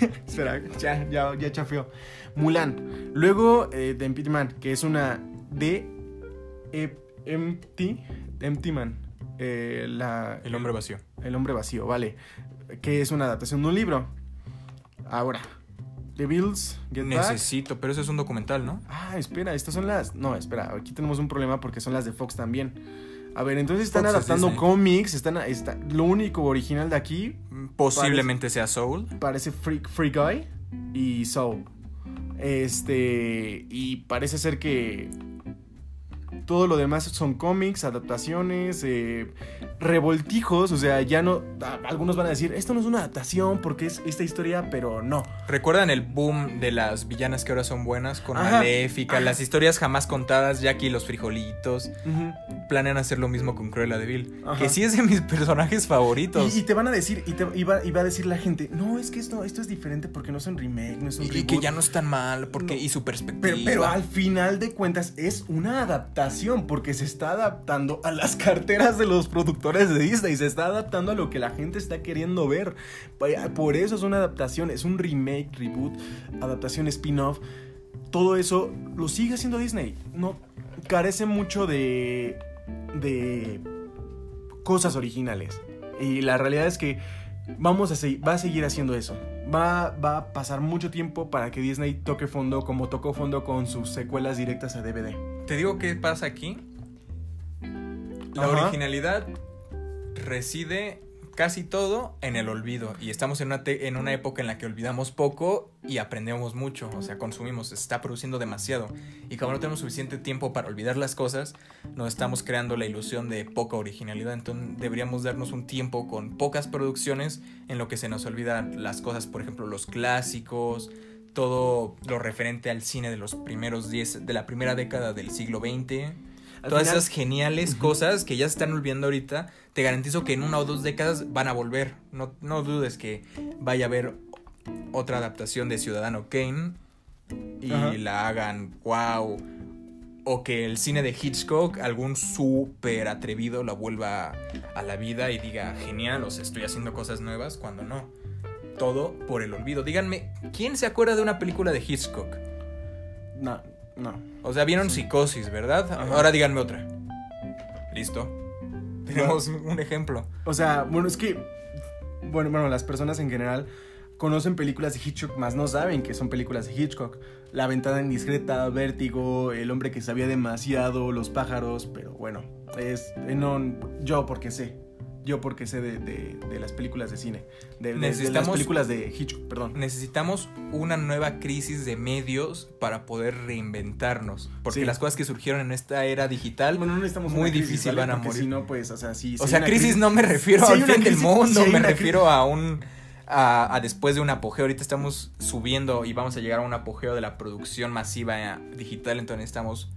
Espera, ya, ya, ya chafeó. Mulan. Luego, eh, The Man, que es una de Empty, Empty Man. Eh, la, El hombre vacío. El hombre vacío, vale. Que es una adaptación de un libro. Ahora, The Bills Get Back. Necesito, pero eso es un documental, ¿no? Ah, espera, estas son las. No, espera, aquí tenemos un problema porque son las de Fox también. A ver, entonces están Fox adaptando cómics, están, está, lo único original de aquí Posiblemente sea Soul. parece Free, Free Guy y Soul. Este, y parece ser que todo lo demás son cómics, adaptaciones, eh, revoltijos, o sea, ya no, a- algunos van a decir, esto no es una adaptación porque es esta historia, pero no. ¿Recuerdan el boom de las villanas que ahora son buenas? Con Ajá, Maléfica, ajá. las historias jamás contadas, Jackie y los frijolitos. Ujú. Planean hacer lo mismo con Cruella de Vil, que sí es de mis personajes favoritos. Y, y te van a decir, y, te, y va, y va a decir la gente, no, es que esto, esto es diferente porque no es un remake, no es un Y- que ya no es tan mal, porque No. y su perspectiva. Pero, pero al final de cuentas es una adaptación porque se está adaptando a las carteras de los productores de Disney, se está adaptando a lo que la gente está queriendo ver. Por eso es una adaptación, es un remake, reboot, adaptación spin-off. Todo eso lo sigue haciendo Disney. No carece mucho de de cosas originales. Y la realidad es que vamos a seguir, va a seguir haciendo eso. Va, va a pasar mucho tiempo para que Disney toque fondo como tocó fondo con sus secuelas directas a DVD. Te digo qué pasa aquí. La Ajá. originalidad reside casi todo en el olvido. Y estamos en una, en una época en la que olvidamos poco y aprendemos mucho. O sea, consumimos, se está produciendo demasiado. Y como no tenemos suficiente tiempo para olvidar las cosas, nos estamos creando la ilusión de poca originalidad. Entonces deberíamos darnos un tiempo con pocas producciones en lo que se nos olvidan las cosas, por ejemplo, los clásicos, todo lo referente al cine de los primeros 10, de la primera década del siglo XX. Al Todas final- esas geniales cosas que ya se están olvidando ahorita, te garantizo que en una o dos décadas van a volver. No, no dudes que vaya a haber otra adaptación de Ciudadano Kane y la hagan wow. O que el cine de Hitchcock, algún súper atrevido, la vuelva a la vida y diga, genial, o sea, estoy haciendo cosas nuevas, cuando no. Todo por el olvido. Díganme, ¿quién se acuerda de una película de Hitchcock? No, no. O sea, vieron Psicosis, ¿verdad? Ahora díganme otra. ¿Listo? Tenemos un ejemplo. O sea, bueno, es que. Bueno, bueno, las personas en general conocen películas de Hitchcock, más no saben que son películas de Hitchcock. La ventana indiscreta, Vértigo, El hombre que sabía demasiado, Los pájaros, pero bueno, es. eh, No, yo porque sé. Yo porque sé de, de- de las películas de cine. De, de- las películas de Hitchcock, perdón. Necesitamos una nueva crisis de medios para poder reinventarnos. Porque Sí. las cosas que surgieron en esta era digital. Bueno, no necesitamos Muy crisis, difícil ¿vale? van a Porque morir. Si no, pues, o sea, sí. si o hay sea, una crisis, no me refiero Si al fin del mundo, me refiero a un. A, a después de un apogeo. Ahorita estamos subiendo y vamos a llegar a un apogeo de la producción masiva digital. Entonces necesitamos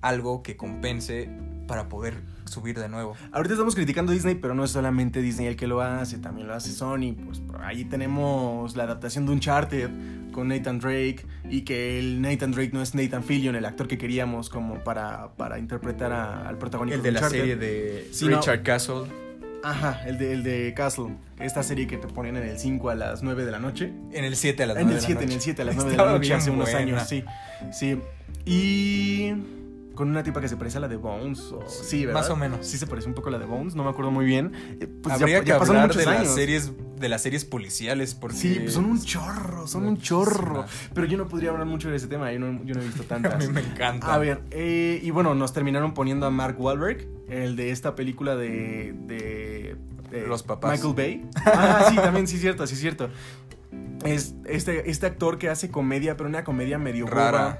algo que compense para poder subir de nuevo. Ahorita estamos criticando a Disney, pero no es solamente Disney el que lo hace, también lo hace Sony. Pues por ahí tenemos la adaptación de Uncharted con Nathan Drake y que el Nathan Drake no es Nathan Fillion, el actor que queríamos como para, para interpretar a- al protagonista El de la Uncharted. serie de Sí, no. Richard Castle. Ajá, el de, el de Castle, esta serie que te ponen en el 5 a las 9 de la noche. En el 7 a las En 9 el de la 7, en noche. el 7 a las 9 de la noche hace unos años, sí. Sí. Y con una tipa que se parece a la de Bones. O... Sí, ¿verdad? Más o menos. Sí se parece un poco a la de Bones, no me acuerdo muy bien. Eh, Pues Habría ya, que ya hablar de años. las series de las series policiales porque Sí, pues son un chorro, son un chorro. Pero yo no podría hablar mucho de ese tema, yo no, yo no he visto a tantas. mí me encanta. A ver, eh, y bueno, nos terminaron poniendo a Mark Wahlberg, el de esta película de. de, de Los papás. Michael Bay. Ah, sí, también, sí, cierto, sí, cierto. Es este, este actor que hace comedia, pero una comedia medio Rara.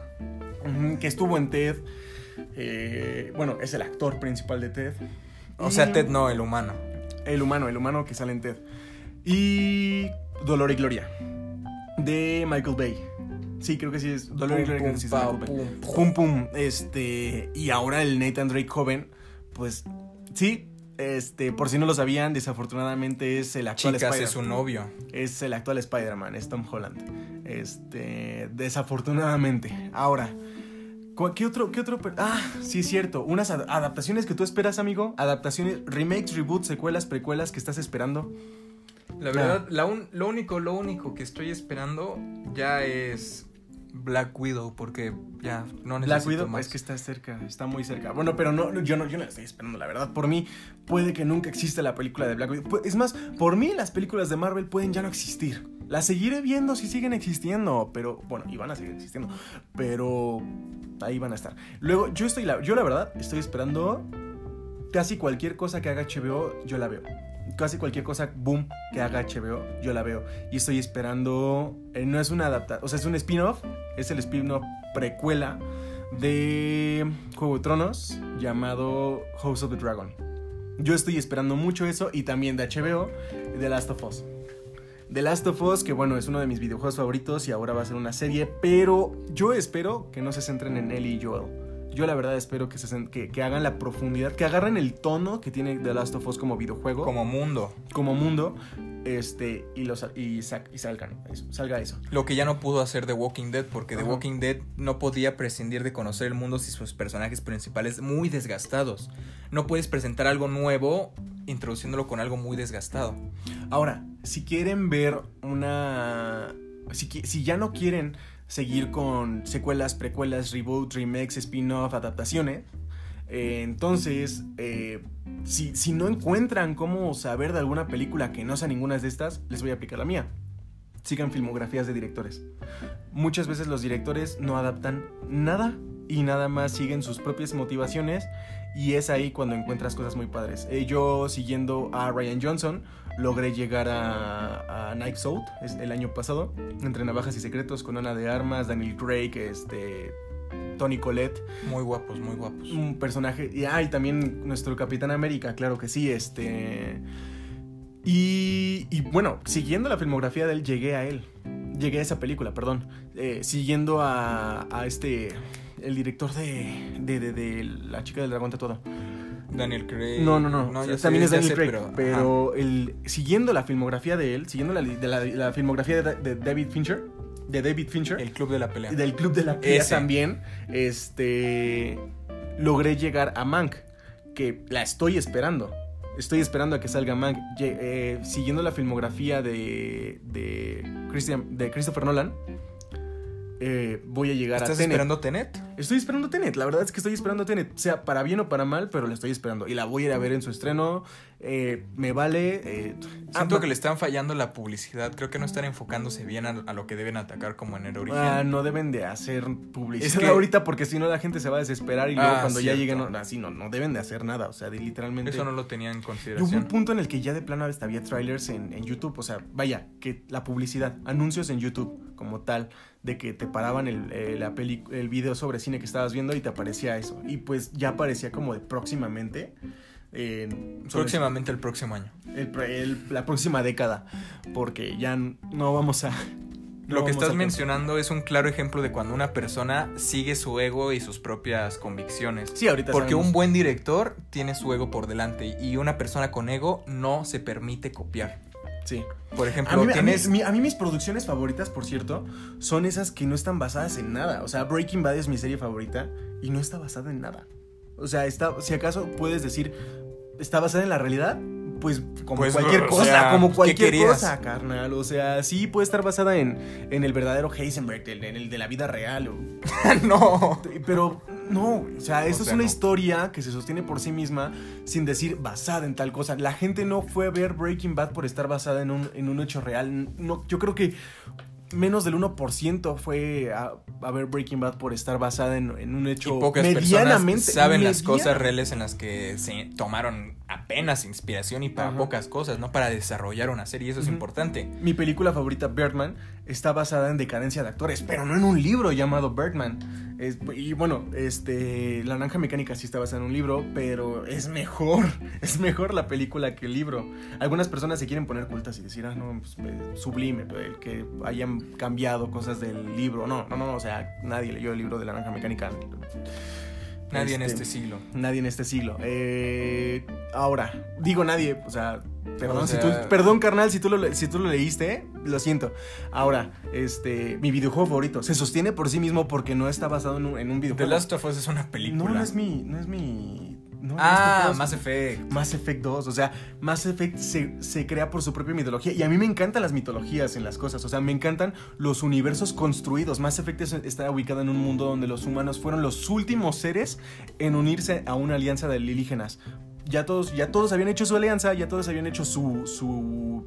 boba, que estuvo en TED. Eh, bueno, es el actor principal de TED. O sea, Ted no, el humano. el humano, el humano que sale en TED. Y Dolor y Gloria. De Michael Bay. Sí, creo que sí es. Dolor y Gloria pum, sí es Michael Bay. pum, Pum, pum. Este. Y ahora el Nathan Drake joven. Pues. Sí. Este. Por si no lo sabían, desafortunadamente es el actual Chicas, es su novio. Es el actual Spider-Man, es Tom Holland. Este. Desafortunadamente. Ahora. ¿Cu- ¿Qué otro, qué otro? Ah, sí es cierto. Unas ad- adaptaciones que tú esperas, amigo. Adaptaciones, remakes, reboots, secuelas, precuelas que estás esperando. La verdad, la un- lo único, lo único que estoy esperando ya es Black Widow, porque ya no necesito Black Widow, más. es que está cerca, está muy cerca. Bueno, pero no, yo no, yo no la estoy esperando, la verdad. Por mí, puede que nunca exista la película de Black Widow. Es más, por mí las películas de Marvel pueden ya no existir. Las seguiré viendo si siguen existiendo, pero bueno, y van a seguir existiendo, pero ahí van a estar. Luego, yo estoy, la, yo la verdad, estoy esperando casi cualquier cosa que haga HBO, yo la veo. Casi cualquier cosa, boom, que haga HBO, yo la veo. Y estoy esperando. eh, no es una adaptación, o sea, es un spin-off. Es el spin-off precuela de Juego de Tronos llamado House of the Dragon. Yo estoy esperando mucho eso y también de HBO, The Last of Us. The Last of Us, que bueno, es uno de mis videojuegos favoritos y ahora va a ser una serie, pero yo espero que no se centren en Ellie y Joel. Yo la verdad espero que, se, que, que hagan la profundidad, que agarren el tono que tiene The Last of Us como videojuego, como, Como mundo. mundo, este, y, los, y, sa- y salgan, eso, salga eso. Lo que ya no pudo hacer The Walking Dead, porque The. Walking Dead no podía prescindir de conocer el mundo si sus personajes principales muy desgastados. No puedes presentar algo nuevo introduciéndolo con algo muy desgastado. Ahora, si quieren ver una... Si, si ya no quieren seguir con secuelas, precuelas, reboot, remakes, spin-off, adaptaciones, eh, entonces, eh, si, si no encuentran cómo saber de alguna película que no sea ninguna de estas, les voy a aplicar la mía. Sigan filmografías de directores. Muchas veces los directores no adaptan nada y nada más siguen sus propias motivaciones y es ahí cuando encuentras cosas muy padres. Eh, yo siguiendo a Ryan Johnson logré llegar a, a Knives Out el año pasado, entre navajas y secretos con Ana de Armas, Daniel Craig, este Tony Collette. Muy guapos, muy guapos. Un personaje. Y, ah, y también nuestro Capitán América, claro que sí. Este. Y, y bueno, siguiendo la filmografía de él, llegué a él. Llegué a esa película, perdón. Eh, siguiendo a, a este. El director de, de, de, de La chica del dragón todo. Daniel Craig. No, no, no. ya sé, también es Daniel sé, Craig. pero, el, siguiendo la filmografía de él, siguiendo la, de la, la filmografía de, de David Fincher. De David Fincher. el club de la pelea. del club de la pelea Ese. también, este, logré llegar a Mank, que la estoy esperando. Estoy esperando a que salga Mank. Eh, siguiendo la filmografía de, de, Christian, de Christopher Nolan, eh, voy a llegar a ¿Estás esperando Tenet? Estoy esperando Tenet, la verdad es que estoy esperando Tenet, sea para bien o para mal, pero la estoy esperando. Y la voy a ir a ver en su estreno, eh, me vale. eh, Siento que le están fallando la publicidad. Creo que no están enfocándose bien a, a lo que deben atacar como en el origen. Ah, no deben de hacer publicidad Es que- ahorita porque si no la gente se va a desesperar y luego Ah, cuando ya lleguen, no, así no, no deben de hacer nada, o sea, de, literalmente... Eso no lo tenía en Y hubo un consideración. punto en el que ya de plano había trailers en, en YouTube, o sea, vaya, que la publicidad, anuncios en YouTube como tal, de que te paraban el, eh, la peli, el video sobre cine que estabas viendo y te aparecía eso. Y pues ya aparecía como de próximamente. eh, Próximamente el próximo año. el pro- el- la próxima década, porque ya no vamos a... no Lo que estás mencionando es un claro ejemplo de cuando una persona sigue su ego y sus propias convicciones. Sí, ahorita Porque sabemos. un buen director tiene su ego por delante y una persona con ego no se permite copiar. Sí. Por ejemplo, mí, a, mí, tienes... mi- a mí mis producciones favoritas, por cierto, son esas que no están basadas en nada. O sea, Breaking Bad es mi serie favorita y no está basada en nada. O sea, está, si acaso puedes decir, ¿está basada en la realidad? Pues como Pues, cualquier cosa, sea, como ¿qué cualquier cosa, carnal. O sea, sí puede estar basada en, en el verdadero Heisenberg, en el de la vida real. o- no. pero no, o sea, esto O sea, es una no. historia que se sostiene por sí misma sin decir basada en tal cosa. La gente no fue a ver Breaking Bad por estar basada en un, en un hecho real. No, yo creo que menos del 1% fue a, a ver Breaking Bad por estar basada en, en un Y hecho pocas medianamente. personas saben las cosas reales en las que se tomaron apenas inspiración y para Ajá. pocas cosas, no para desarrollar una serie, y eso es importante. Mi película favorita, Birdman, está basada en decadencia de actores, pero no en un libro llamado Birdman. Y bueno, este, La Naranja Mecánica sí está basada en un libro, pero es mejor, es mejor la película que el libro. Algunas personas se quieren poner cultas y decir, ah, no, pues, eh, sublime, el que hayan cambiado cosas del libro. No, no, no, o sea, nadie leyó el libro de La Naranja Mecánica. Nadie en Este, este siglo. Nadie en este siglo. Eh, ahora, digo nadie, o sea, perdón, O si tú, perdón carnal, si tú, lo, si tú lo leíste, ¿eh? lo siento. Ahora, este, mi videojuego favorito se sostiene por sí mismo porque no está basado en un, en un The videojuego. Last of Us es una película. no, no es mi, no es mi... no, ah, Mass Effect. Mass Effect 2, o sea, Mass Effect se, se crea por su propia mitología y a mí me encantan las mitologías en las cosas, o sea, me encantan los universos construidos. Mass Effect es- está ubicado en un mundo donde los humanos fueron los últimos seres en unirse a una alianza de alienígenas. Ya todos, ya todos habían hecho su alianza, ya todos habían hecho su, su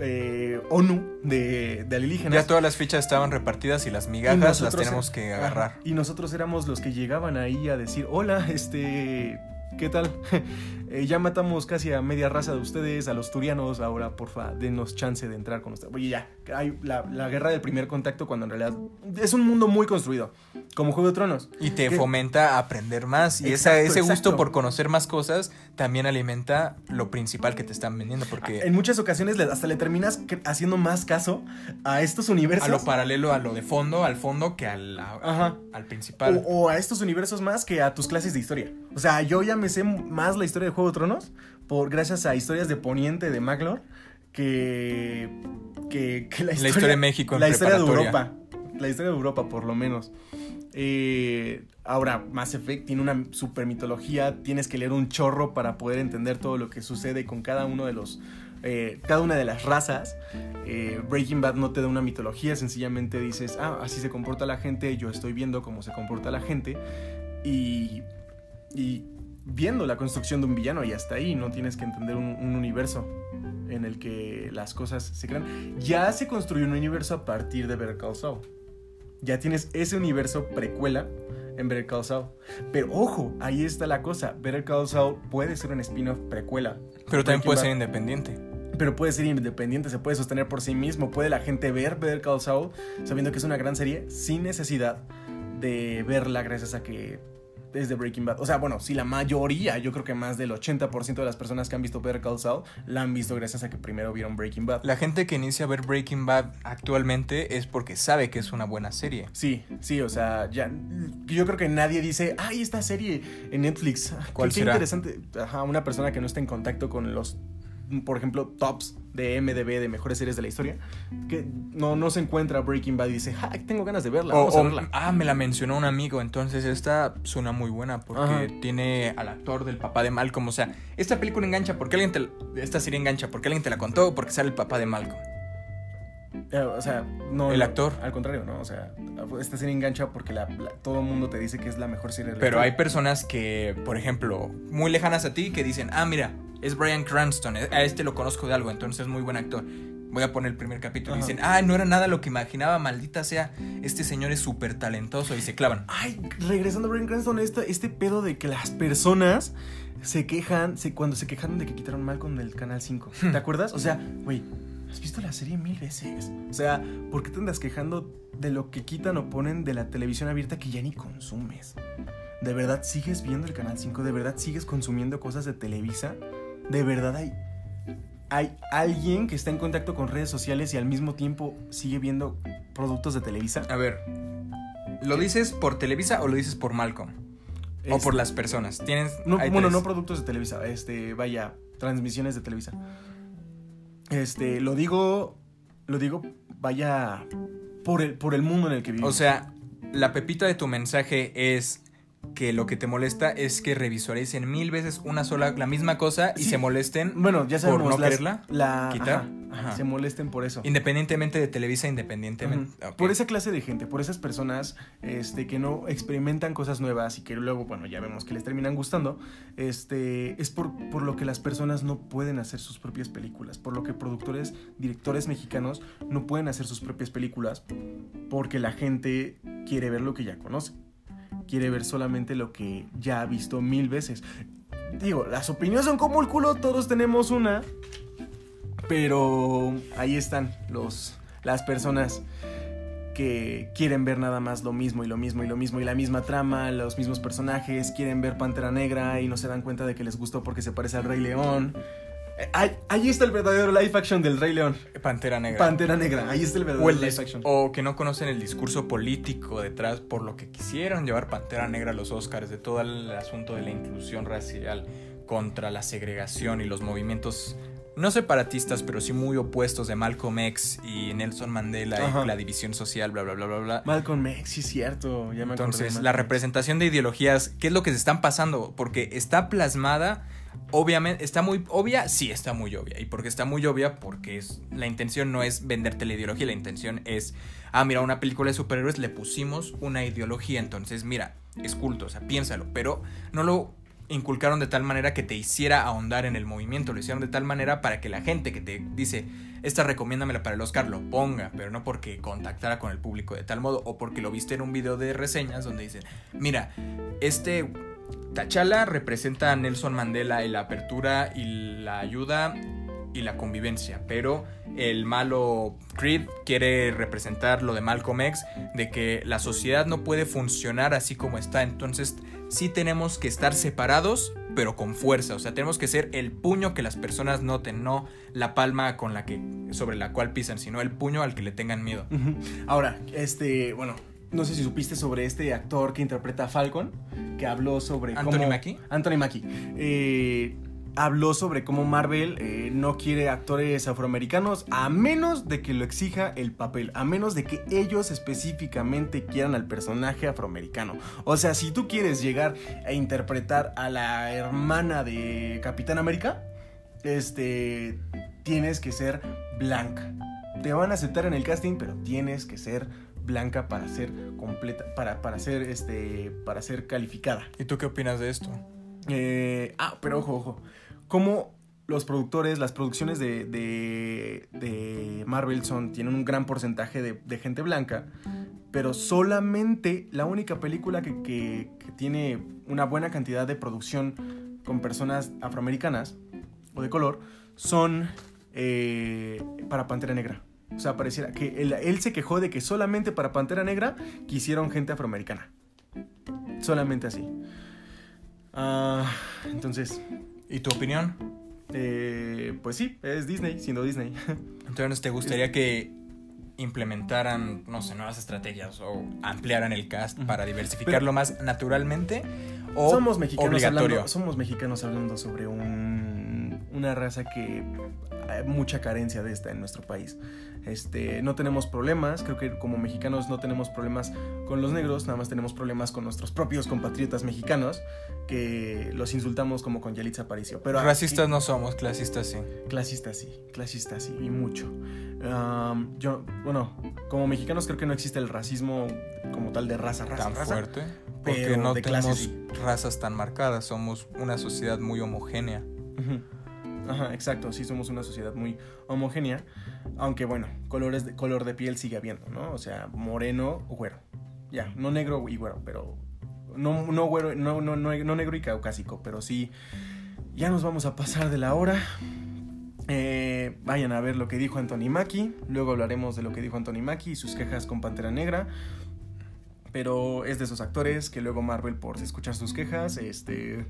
eh, ONU de, de alienígenas. Ya todas las fichas estaban repartidas y las Y migajas las tenemos que agarrar. Y nosotros éramos los que llegaban ahí a decir, hola, este, ¿qué tal? Eh, ya matamos casi a media raza de ustedes, a los turianos, ahora porfa, denos chance de entrar con ustedes. Oye, ya, hay la, la guerra del primer contacto cuando en realidad es un mundo muy construido, como Juego de Tronos. Y te fomenta a aprender más. Y esa- Exacto, ese gusto por conocer más cosas también alimenta lo principal que te están vendiendo. Porque En muchas ocasiones hasta le terminas haciendo más caso a estos universos. a lo paralelo, a lo de fondo, al fondo, que al, Ajá. al principal. O, o a estos universos más que a tus clases de historia. O sea, yo ya me sé más la historia de Juego de Tronos por gracias a historias de Poniente de Maglor que, que, que la, historia, historia de México en La historia de. Europa. La historia de Europa, por lo menos. Eh, ahora, Mass Effect tiene una super mitología. Tienes que leer un chorro para poder entender todo lo que sucede con cada uno de los. eh, cada una de las razas. Eh, Breaking Bad no te da una mitología, sencillamente dices, ah, así se comporta la gente, yo estoy viendo cómo se comporta la gente. Y. Y viendo la construcción de un villano y hasta ahí no tienes que entender un, un universo en el que las cosas se crean. Ya se construyó un universo a partir de Better Call Saul. Ya tienes ese universo precuela en Better Call Saul. Pero ojo, ahí está la cosa. Better Call Saul puede ser un spin-off precuela. Pero también puede ser independiente. Pero puede ser independiente, se puede sostener por sí mismo. Puede la gente ver Better Call Saul sabiendo que es una gran serie sin necesidad de verla gracias a que es de Breaking Bad. O sea, bueno, si la mayoría, yo creo que más del 80% de las personas que han visto Better Call Saul la han visto gracias a que primero vieron Breaking Bad. La gente que inicia a ver Breaking Bad actualmente es porque sabe que es una buena serie. Sí, sí, o sea, ya. Yo creo que nadie dice, ay, esta serie en Netflix. ah, ¿Cuál qué, qué será? interesante. Ajá, una persona que no está en contacto con los, por ejemplo, tops de MDB de mejores series de la historia, que no, no se encuentra Breaking Bad y dice, ah, tengo ganas de verla, O, vamos a verla. ah, me la mencionó un amigo, entonces esta suena muy buena porque Ajá. tiene al actor del papá de Malcolm. O sea, esta película engancha porque alguien te la- esta serie engancha porque alguien te la contó o porque sale el papá de Malcolm. Eh, o sea, no. El actor. Al contrario, ¿no? O sea, esta serie engancha porque la- la- todo el mundo te dice que es la mejor serie de la Pero hay personas que, por ejemplo, muy lejanas a ti que dicen, ah, mira, es Brian Cranston, eh, a este lo conozco de algo, entonces es muy buen actor. Voy a poner el primer capítulo y dicen, ah, no era nada lo que imaginaba, maldita sea, este señor es súper talentoso y se clavan. Ay, regresando a Bryan Cranston, este, este pedo de que las personas se quejan, se, cuando se quejaron de que quitaron Malcolm del Canal 5. ¿Te acuerdas? O sea, güey, has visto la serie mil veces. O sea, ¿por qué te andas quejando de lo que quitan o ponen de la televisión abierta que ya ni consumes? ¿De verdad sigues viendo el Canal 5? ¿De verdad sigues consumiendo cosas de Televisa? ¿De verdad hay, hay alguien que está en contacto con redes sociales y al mismo tiempo sigue viendo productos de Televisa? A ver, ¿lo dices por Televisa o lo dices por Malcolm? O Es- por las personas. Tienes. No, hay bueno, tres. no productos de Televisa, este, vaya, transmisiones de Televisa. Este, lo digo, lo digo, vaya, por el, por el mundo en el que vivimos. O sea, la pepita de tu mensaje es que lo que te molesta es que revisoricen mil veces una sola, la misma cosa y Sí. se molesten bueno, ya sabemos, por no las- quererla, la, quitar. ajá, Ajá. se molesten por eso. independientemente de Televisa, independientemente. Por esa clase de gente, por esas personas este, que no experimentan cosas nuevas y que luego, bueno, ya vemos que les terminan gustando, este, es por, por lo que las personas no pueden hacer sus propias películas, por lo que productores, directores mexicanos no pueden hacer sus propias películas porque la gente quiere ver lo que ya conoce, quiere ver solamente lo que ya ha visto mil veces. Digo, las opiniones son como el culo, todos tenemos una, pero ahí están los, las personas que quieren ver nada más lo mismo y lo mismo y lo mismo y la misma trama, los mismos personajes, quieren ver Pantera Negra y no se dan cuenta de que les gustó porque se parece al Rey León. Ahí, ahí está el verdadero live action del Rey León. Pantera Negra. Pantera Negra, ahí está el verdadero el live action. o que no conocen el discurso político detrás por lo que quisieron llevar Pantera Negra a los Oscars, de todo el asunto de la inclusión racial contra la segregación y los movimientos no separatistas, pero sí muy opuestos de Malcolm X y Nelson Mandela Ajá. y la división social, bla, bla, bla, bla, bla. Malcolm X, sí es cierto, ya me. Entonces, la representación de ideologías, ¿qué es lo que se están pasando? Porque está plasmada, obviamente, está muy obvia, sí está muy obvia. Y porque está muy obvia, porque es, la intención no es venderte la ideología, la intención es, ah, mira, una película de superhéroes, le pusimos una ideología, entonces, mira, es culto, o sea, piénsalo, pero no lo inculcaron de tal manera que te hiciera ahondar en el movimiento, lo hicieron de tal manera para que la gente que te dice, esta recomiéndamela para el Oscar, lo ponga, pero no porque contactara con el público de tal modo o porque lo viste en un video de reseñas donde dicen, mira, este T'Challa representa a Nelson Mandela y la apertura y la ayuda y la convivencia, pero el malo Creed quiere representar lo de Malcolm X, de que la sociedad no puede funcionar así como está, entonces sí tenemos que estar separados, pero con fuerza, o sea, tenemos que ser el puño que las personas noten, no la palma con la que sobre la cual pisan, sino el puño al que le tengan miedo. Ahora, este, bueno, no sé si supiste sobre este actor que interpreta a Falcon, que habló sobre ¿Anthony cómo... Mackie? Anthony Mackie. Eh, habló sobre cómo Marvel eh, no quiere actores afroamericanos a menos de que lo exija el papel, a menos de que ellos específicamente quieran al personaje afroamericano. O sea, si tú quieres llegar a interpretar a la hermana de Capitán América, este, tienes que ser blanca. Te van a aceptar en el casting, pero tienes que ser blanca para ser completa, para, para ser, este, para ser calificada. ¿Y tú qué opinas de esto? Eh, ah, pero ojo, ojo. Como los productores, las producciones de, de, de Marvel son, tienen un gran porcentaje de, de gente blanca, pero solamente la única película que, que- que tiene una buena cantidad de producción con personas afroamericanas o de color son eh, para Pantera Negra. O sea, pareciera que él, él se quejó de que solamente para Pantera Negra quisieron gente afroamericana. Solamente así. Ah, entonces, ¿Y tu opinión? eh, pues sí, es Disney, siendo Disney. Entonces, ¿te gustaría que implementaran, no sé, nuevas estrategias o ampliaran el cast para diversificarlo más naturalmente o somos mexicanos obligatorio? hablando, somos mexicanos hablando sobre un- una raza que hay mucha carencia de esta en nuestro país. Este, no tenemos problemas, creo que como mexicanos no tenemos problemas con los negros, nada más tenemos problemas con nuestros propios compatriotas mexicanos que los insultamos como con Yalitza Aparicio. Pero aquí- Racistas no somos, clasistas sí. Clasistas sí, clasistas sí, y mucho. Am, yo, bueno, como mexicanos creo que no existe el racismo como tal de raza, raza, Tan raza. fuerte. Porque no de clase tenemos sí. razas tan marcadas, somos una sociedad muy homogénea. Ujú. Ajá, exacto, sí somos una sociedad muy homogénea, aunque bueno, colores de, color de piel sigue habiendo, ¿no? O sea, moreno o güero. Ya, no negro y güero, pero no no güero, no no no, no negro y caucásico, pero sí ya nos vamos a pasar de la hora. Eh, vayan a ver lo que dijo Anthony Mackie. Luego hablaremos de lo que dijo Anthony Mackie y sus quejas con Pantera Negra. Pero es de esos actores que luego Marvel, por escuchar sus quejas, este,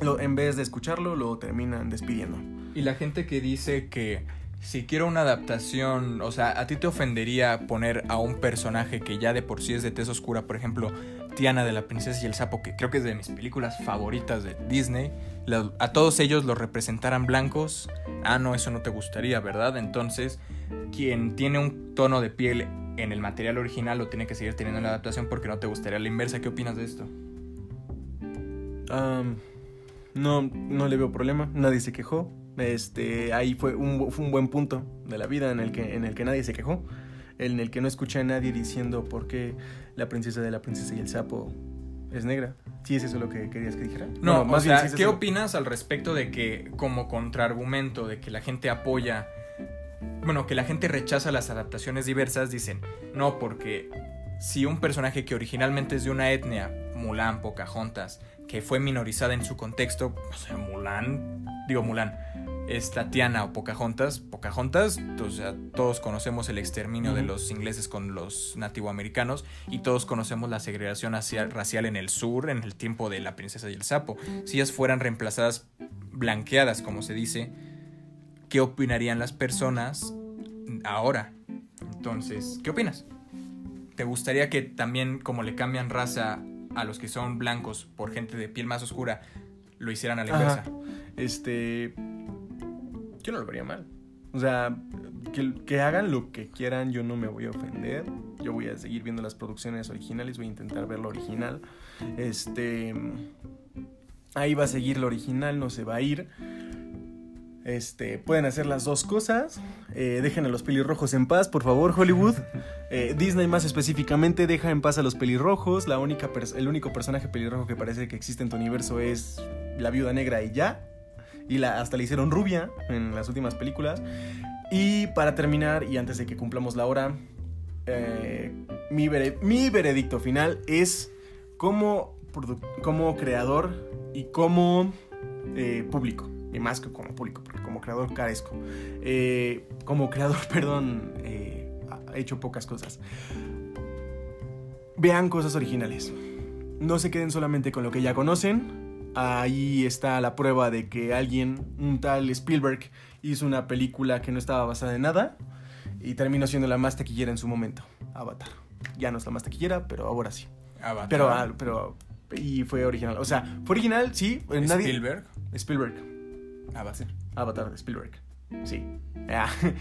lo- en vez de escucharlo, lo terminan despidiendo. Y la gente que dice que si quiero una adaptación, o sea, a ti te ofendería poner a un personaje que ya de por sí es de tez oscura, por ejemplo, Tiana de la Princesa y el Sapo, que creo que es de mis películas favoritas de Disney, a todos ellos los representaran blancos, ah, no, eso no te gustaría, ¿verdad? Entonces, quien tiene un tono de piel en el material original lo tiene que seguir teniendo en la adaptación porque no te gustaría la inversa. ¿Qué opinas de esto? Am, no, no le veo problema, nadie se quejó. Este, ahí fue un, fue un buen punto de la vida en el, que, en el que nadie se quejó. En el que no escuché a nadie diciendo por qué la princesa de la princesa y el sapo es negra. ¿Sí es eso lo que querías que dijera? No, Bueno, más bien, sea, sí es ¿qué opinas al respecto de que como contraargumento de que la gente apoya, bueno, que la gente rechaza las adaptaciones diversas, dicen, no, porque si un personaje que originalmente es de una etnia, Mulan, Pocahontas, que fue minorizada en su contexto, o sea, Mulan, digo Mulan, es Tatiana o Pocahontas, Pocahontas, o sea, todos conocemos el exterminio de los ingleses con los nativoamericanos y todos conocemos la segregación hacia- racial en el sur en el tiempo de la princesa y el sapo. Si ellas fueran reemplazadas, blanqueadas, como se dice, ¿qué opinarían las personas ahora? Entonces, ¿qué opinas? ¿Te gustaría que también, como le cambian raza a los que son blancos por gente de piel más oscura, lo hicieran a la Ajá. inversa? Este. Yo no lo vería mal. O sea, que, que hagan lo que quieran, yo no me voy a ofender. Yo voy a seguir viendo las producciones originales, voy a intentar ver lo original. Este. Ahí va a seguir lo original, no se va a ir. Este, pueden hacer las dos cosas. Eh, dejen a los pelirrojos en paz, por favor, Hollywood. Eh, Disney más específicamente deja en paz a los pelirrojos. La única el único personaje pelirrojo que parece que existe en tu universo es la viuda negra y ya. Y la, hasta le hicieron rubia en las últimas películas. Y para terminar, y antes de que cumplamos la hora, eh, mi, vere- mi veredicto final es como, como creador y como público. Y más que como público, porque como creador carezco. Eh, como creador, perdón, eh, he hecho pocas cosas. Vean cosas originales. No se queden solamente con lo que ya conocen. Ahí está la prueba de que alguien, un tal Spielberg, hizo una película que no estaba basada en nada y terminó siendo la más taquillera en su momento. Avatar. Ya no es la más taquillera, pero ahora sí. Avatar. Pero, ah, pero y fue original. O sea, fue original, sí. eh, Nadie, Spielberg. Avatar. Avatar de Spielberg. Sí. Ah.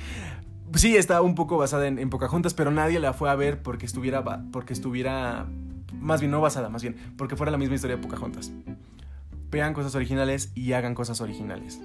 Sí, está un poco basada en, en Pocahontas, pero nadie la fue a ver porque estuviera, porque estuviera, más bien no basada, más bien, porque fuera la misma historia de Pocahontas. Vean cosas originales y hagan cosas originales.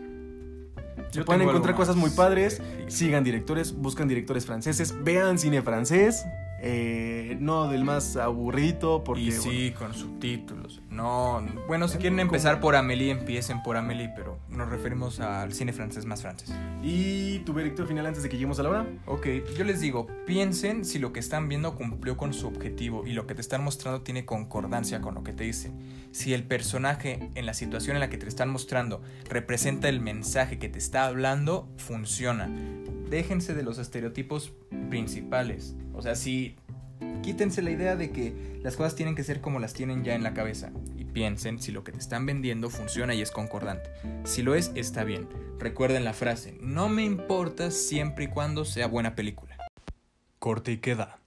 Se Yo pueden encontrar cosas muy padres, sigan directores, buscan directores franceses, vean cine francés, Eh, no del más aburrido porque... y sí, con subtítulos. No, bueno, si quieren empezar por Amélie, empiecen por Amélie, pero nos referimos al cine francés más francés. ¿Y tu veredicto final antes de que lleguemos a la hora? Ok, yo les digo, piensen si lo que están viendo cumplió con su objetivo y lo que te están mostrando tiene concordancia con lo que te dicen. Si el personaje en la situación en la que te están mostrando representa el mensaje que te está hablando, funciona. Déjense de los estereotipos principales. O sea, si quítense la idea de que las cosas tienen que ser como las tienen ya en la cabeza y piensen si lo que te están vendiendo funciona y es concordante. Si lo es, está bien. Recuerden la frase, no me importa siempre y cuando sea buena película. Corte y queda.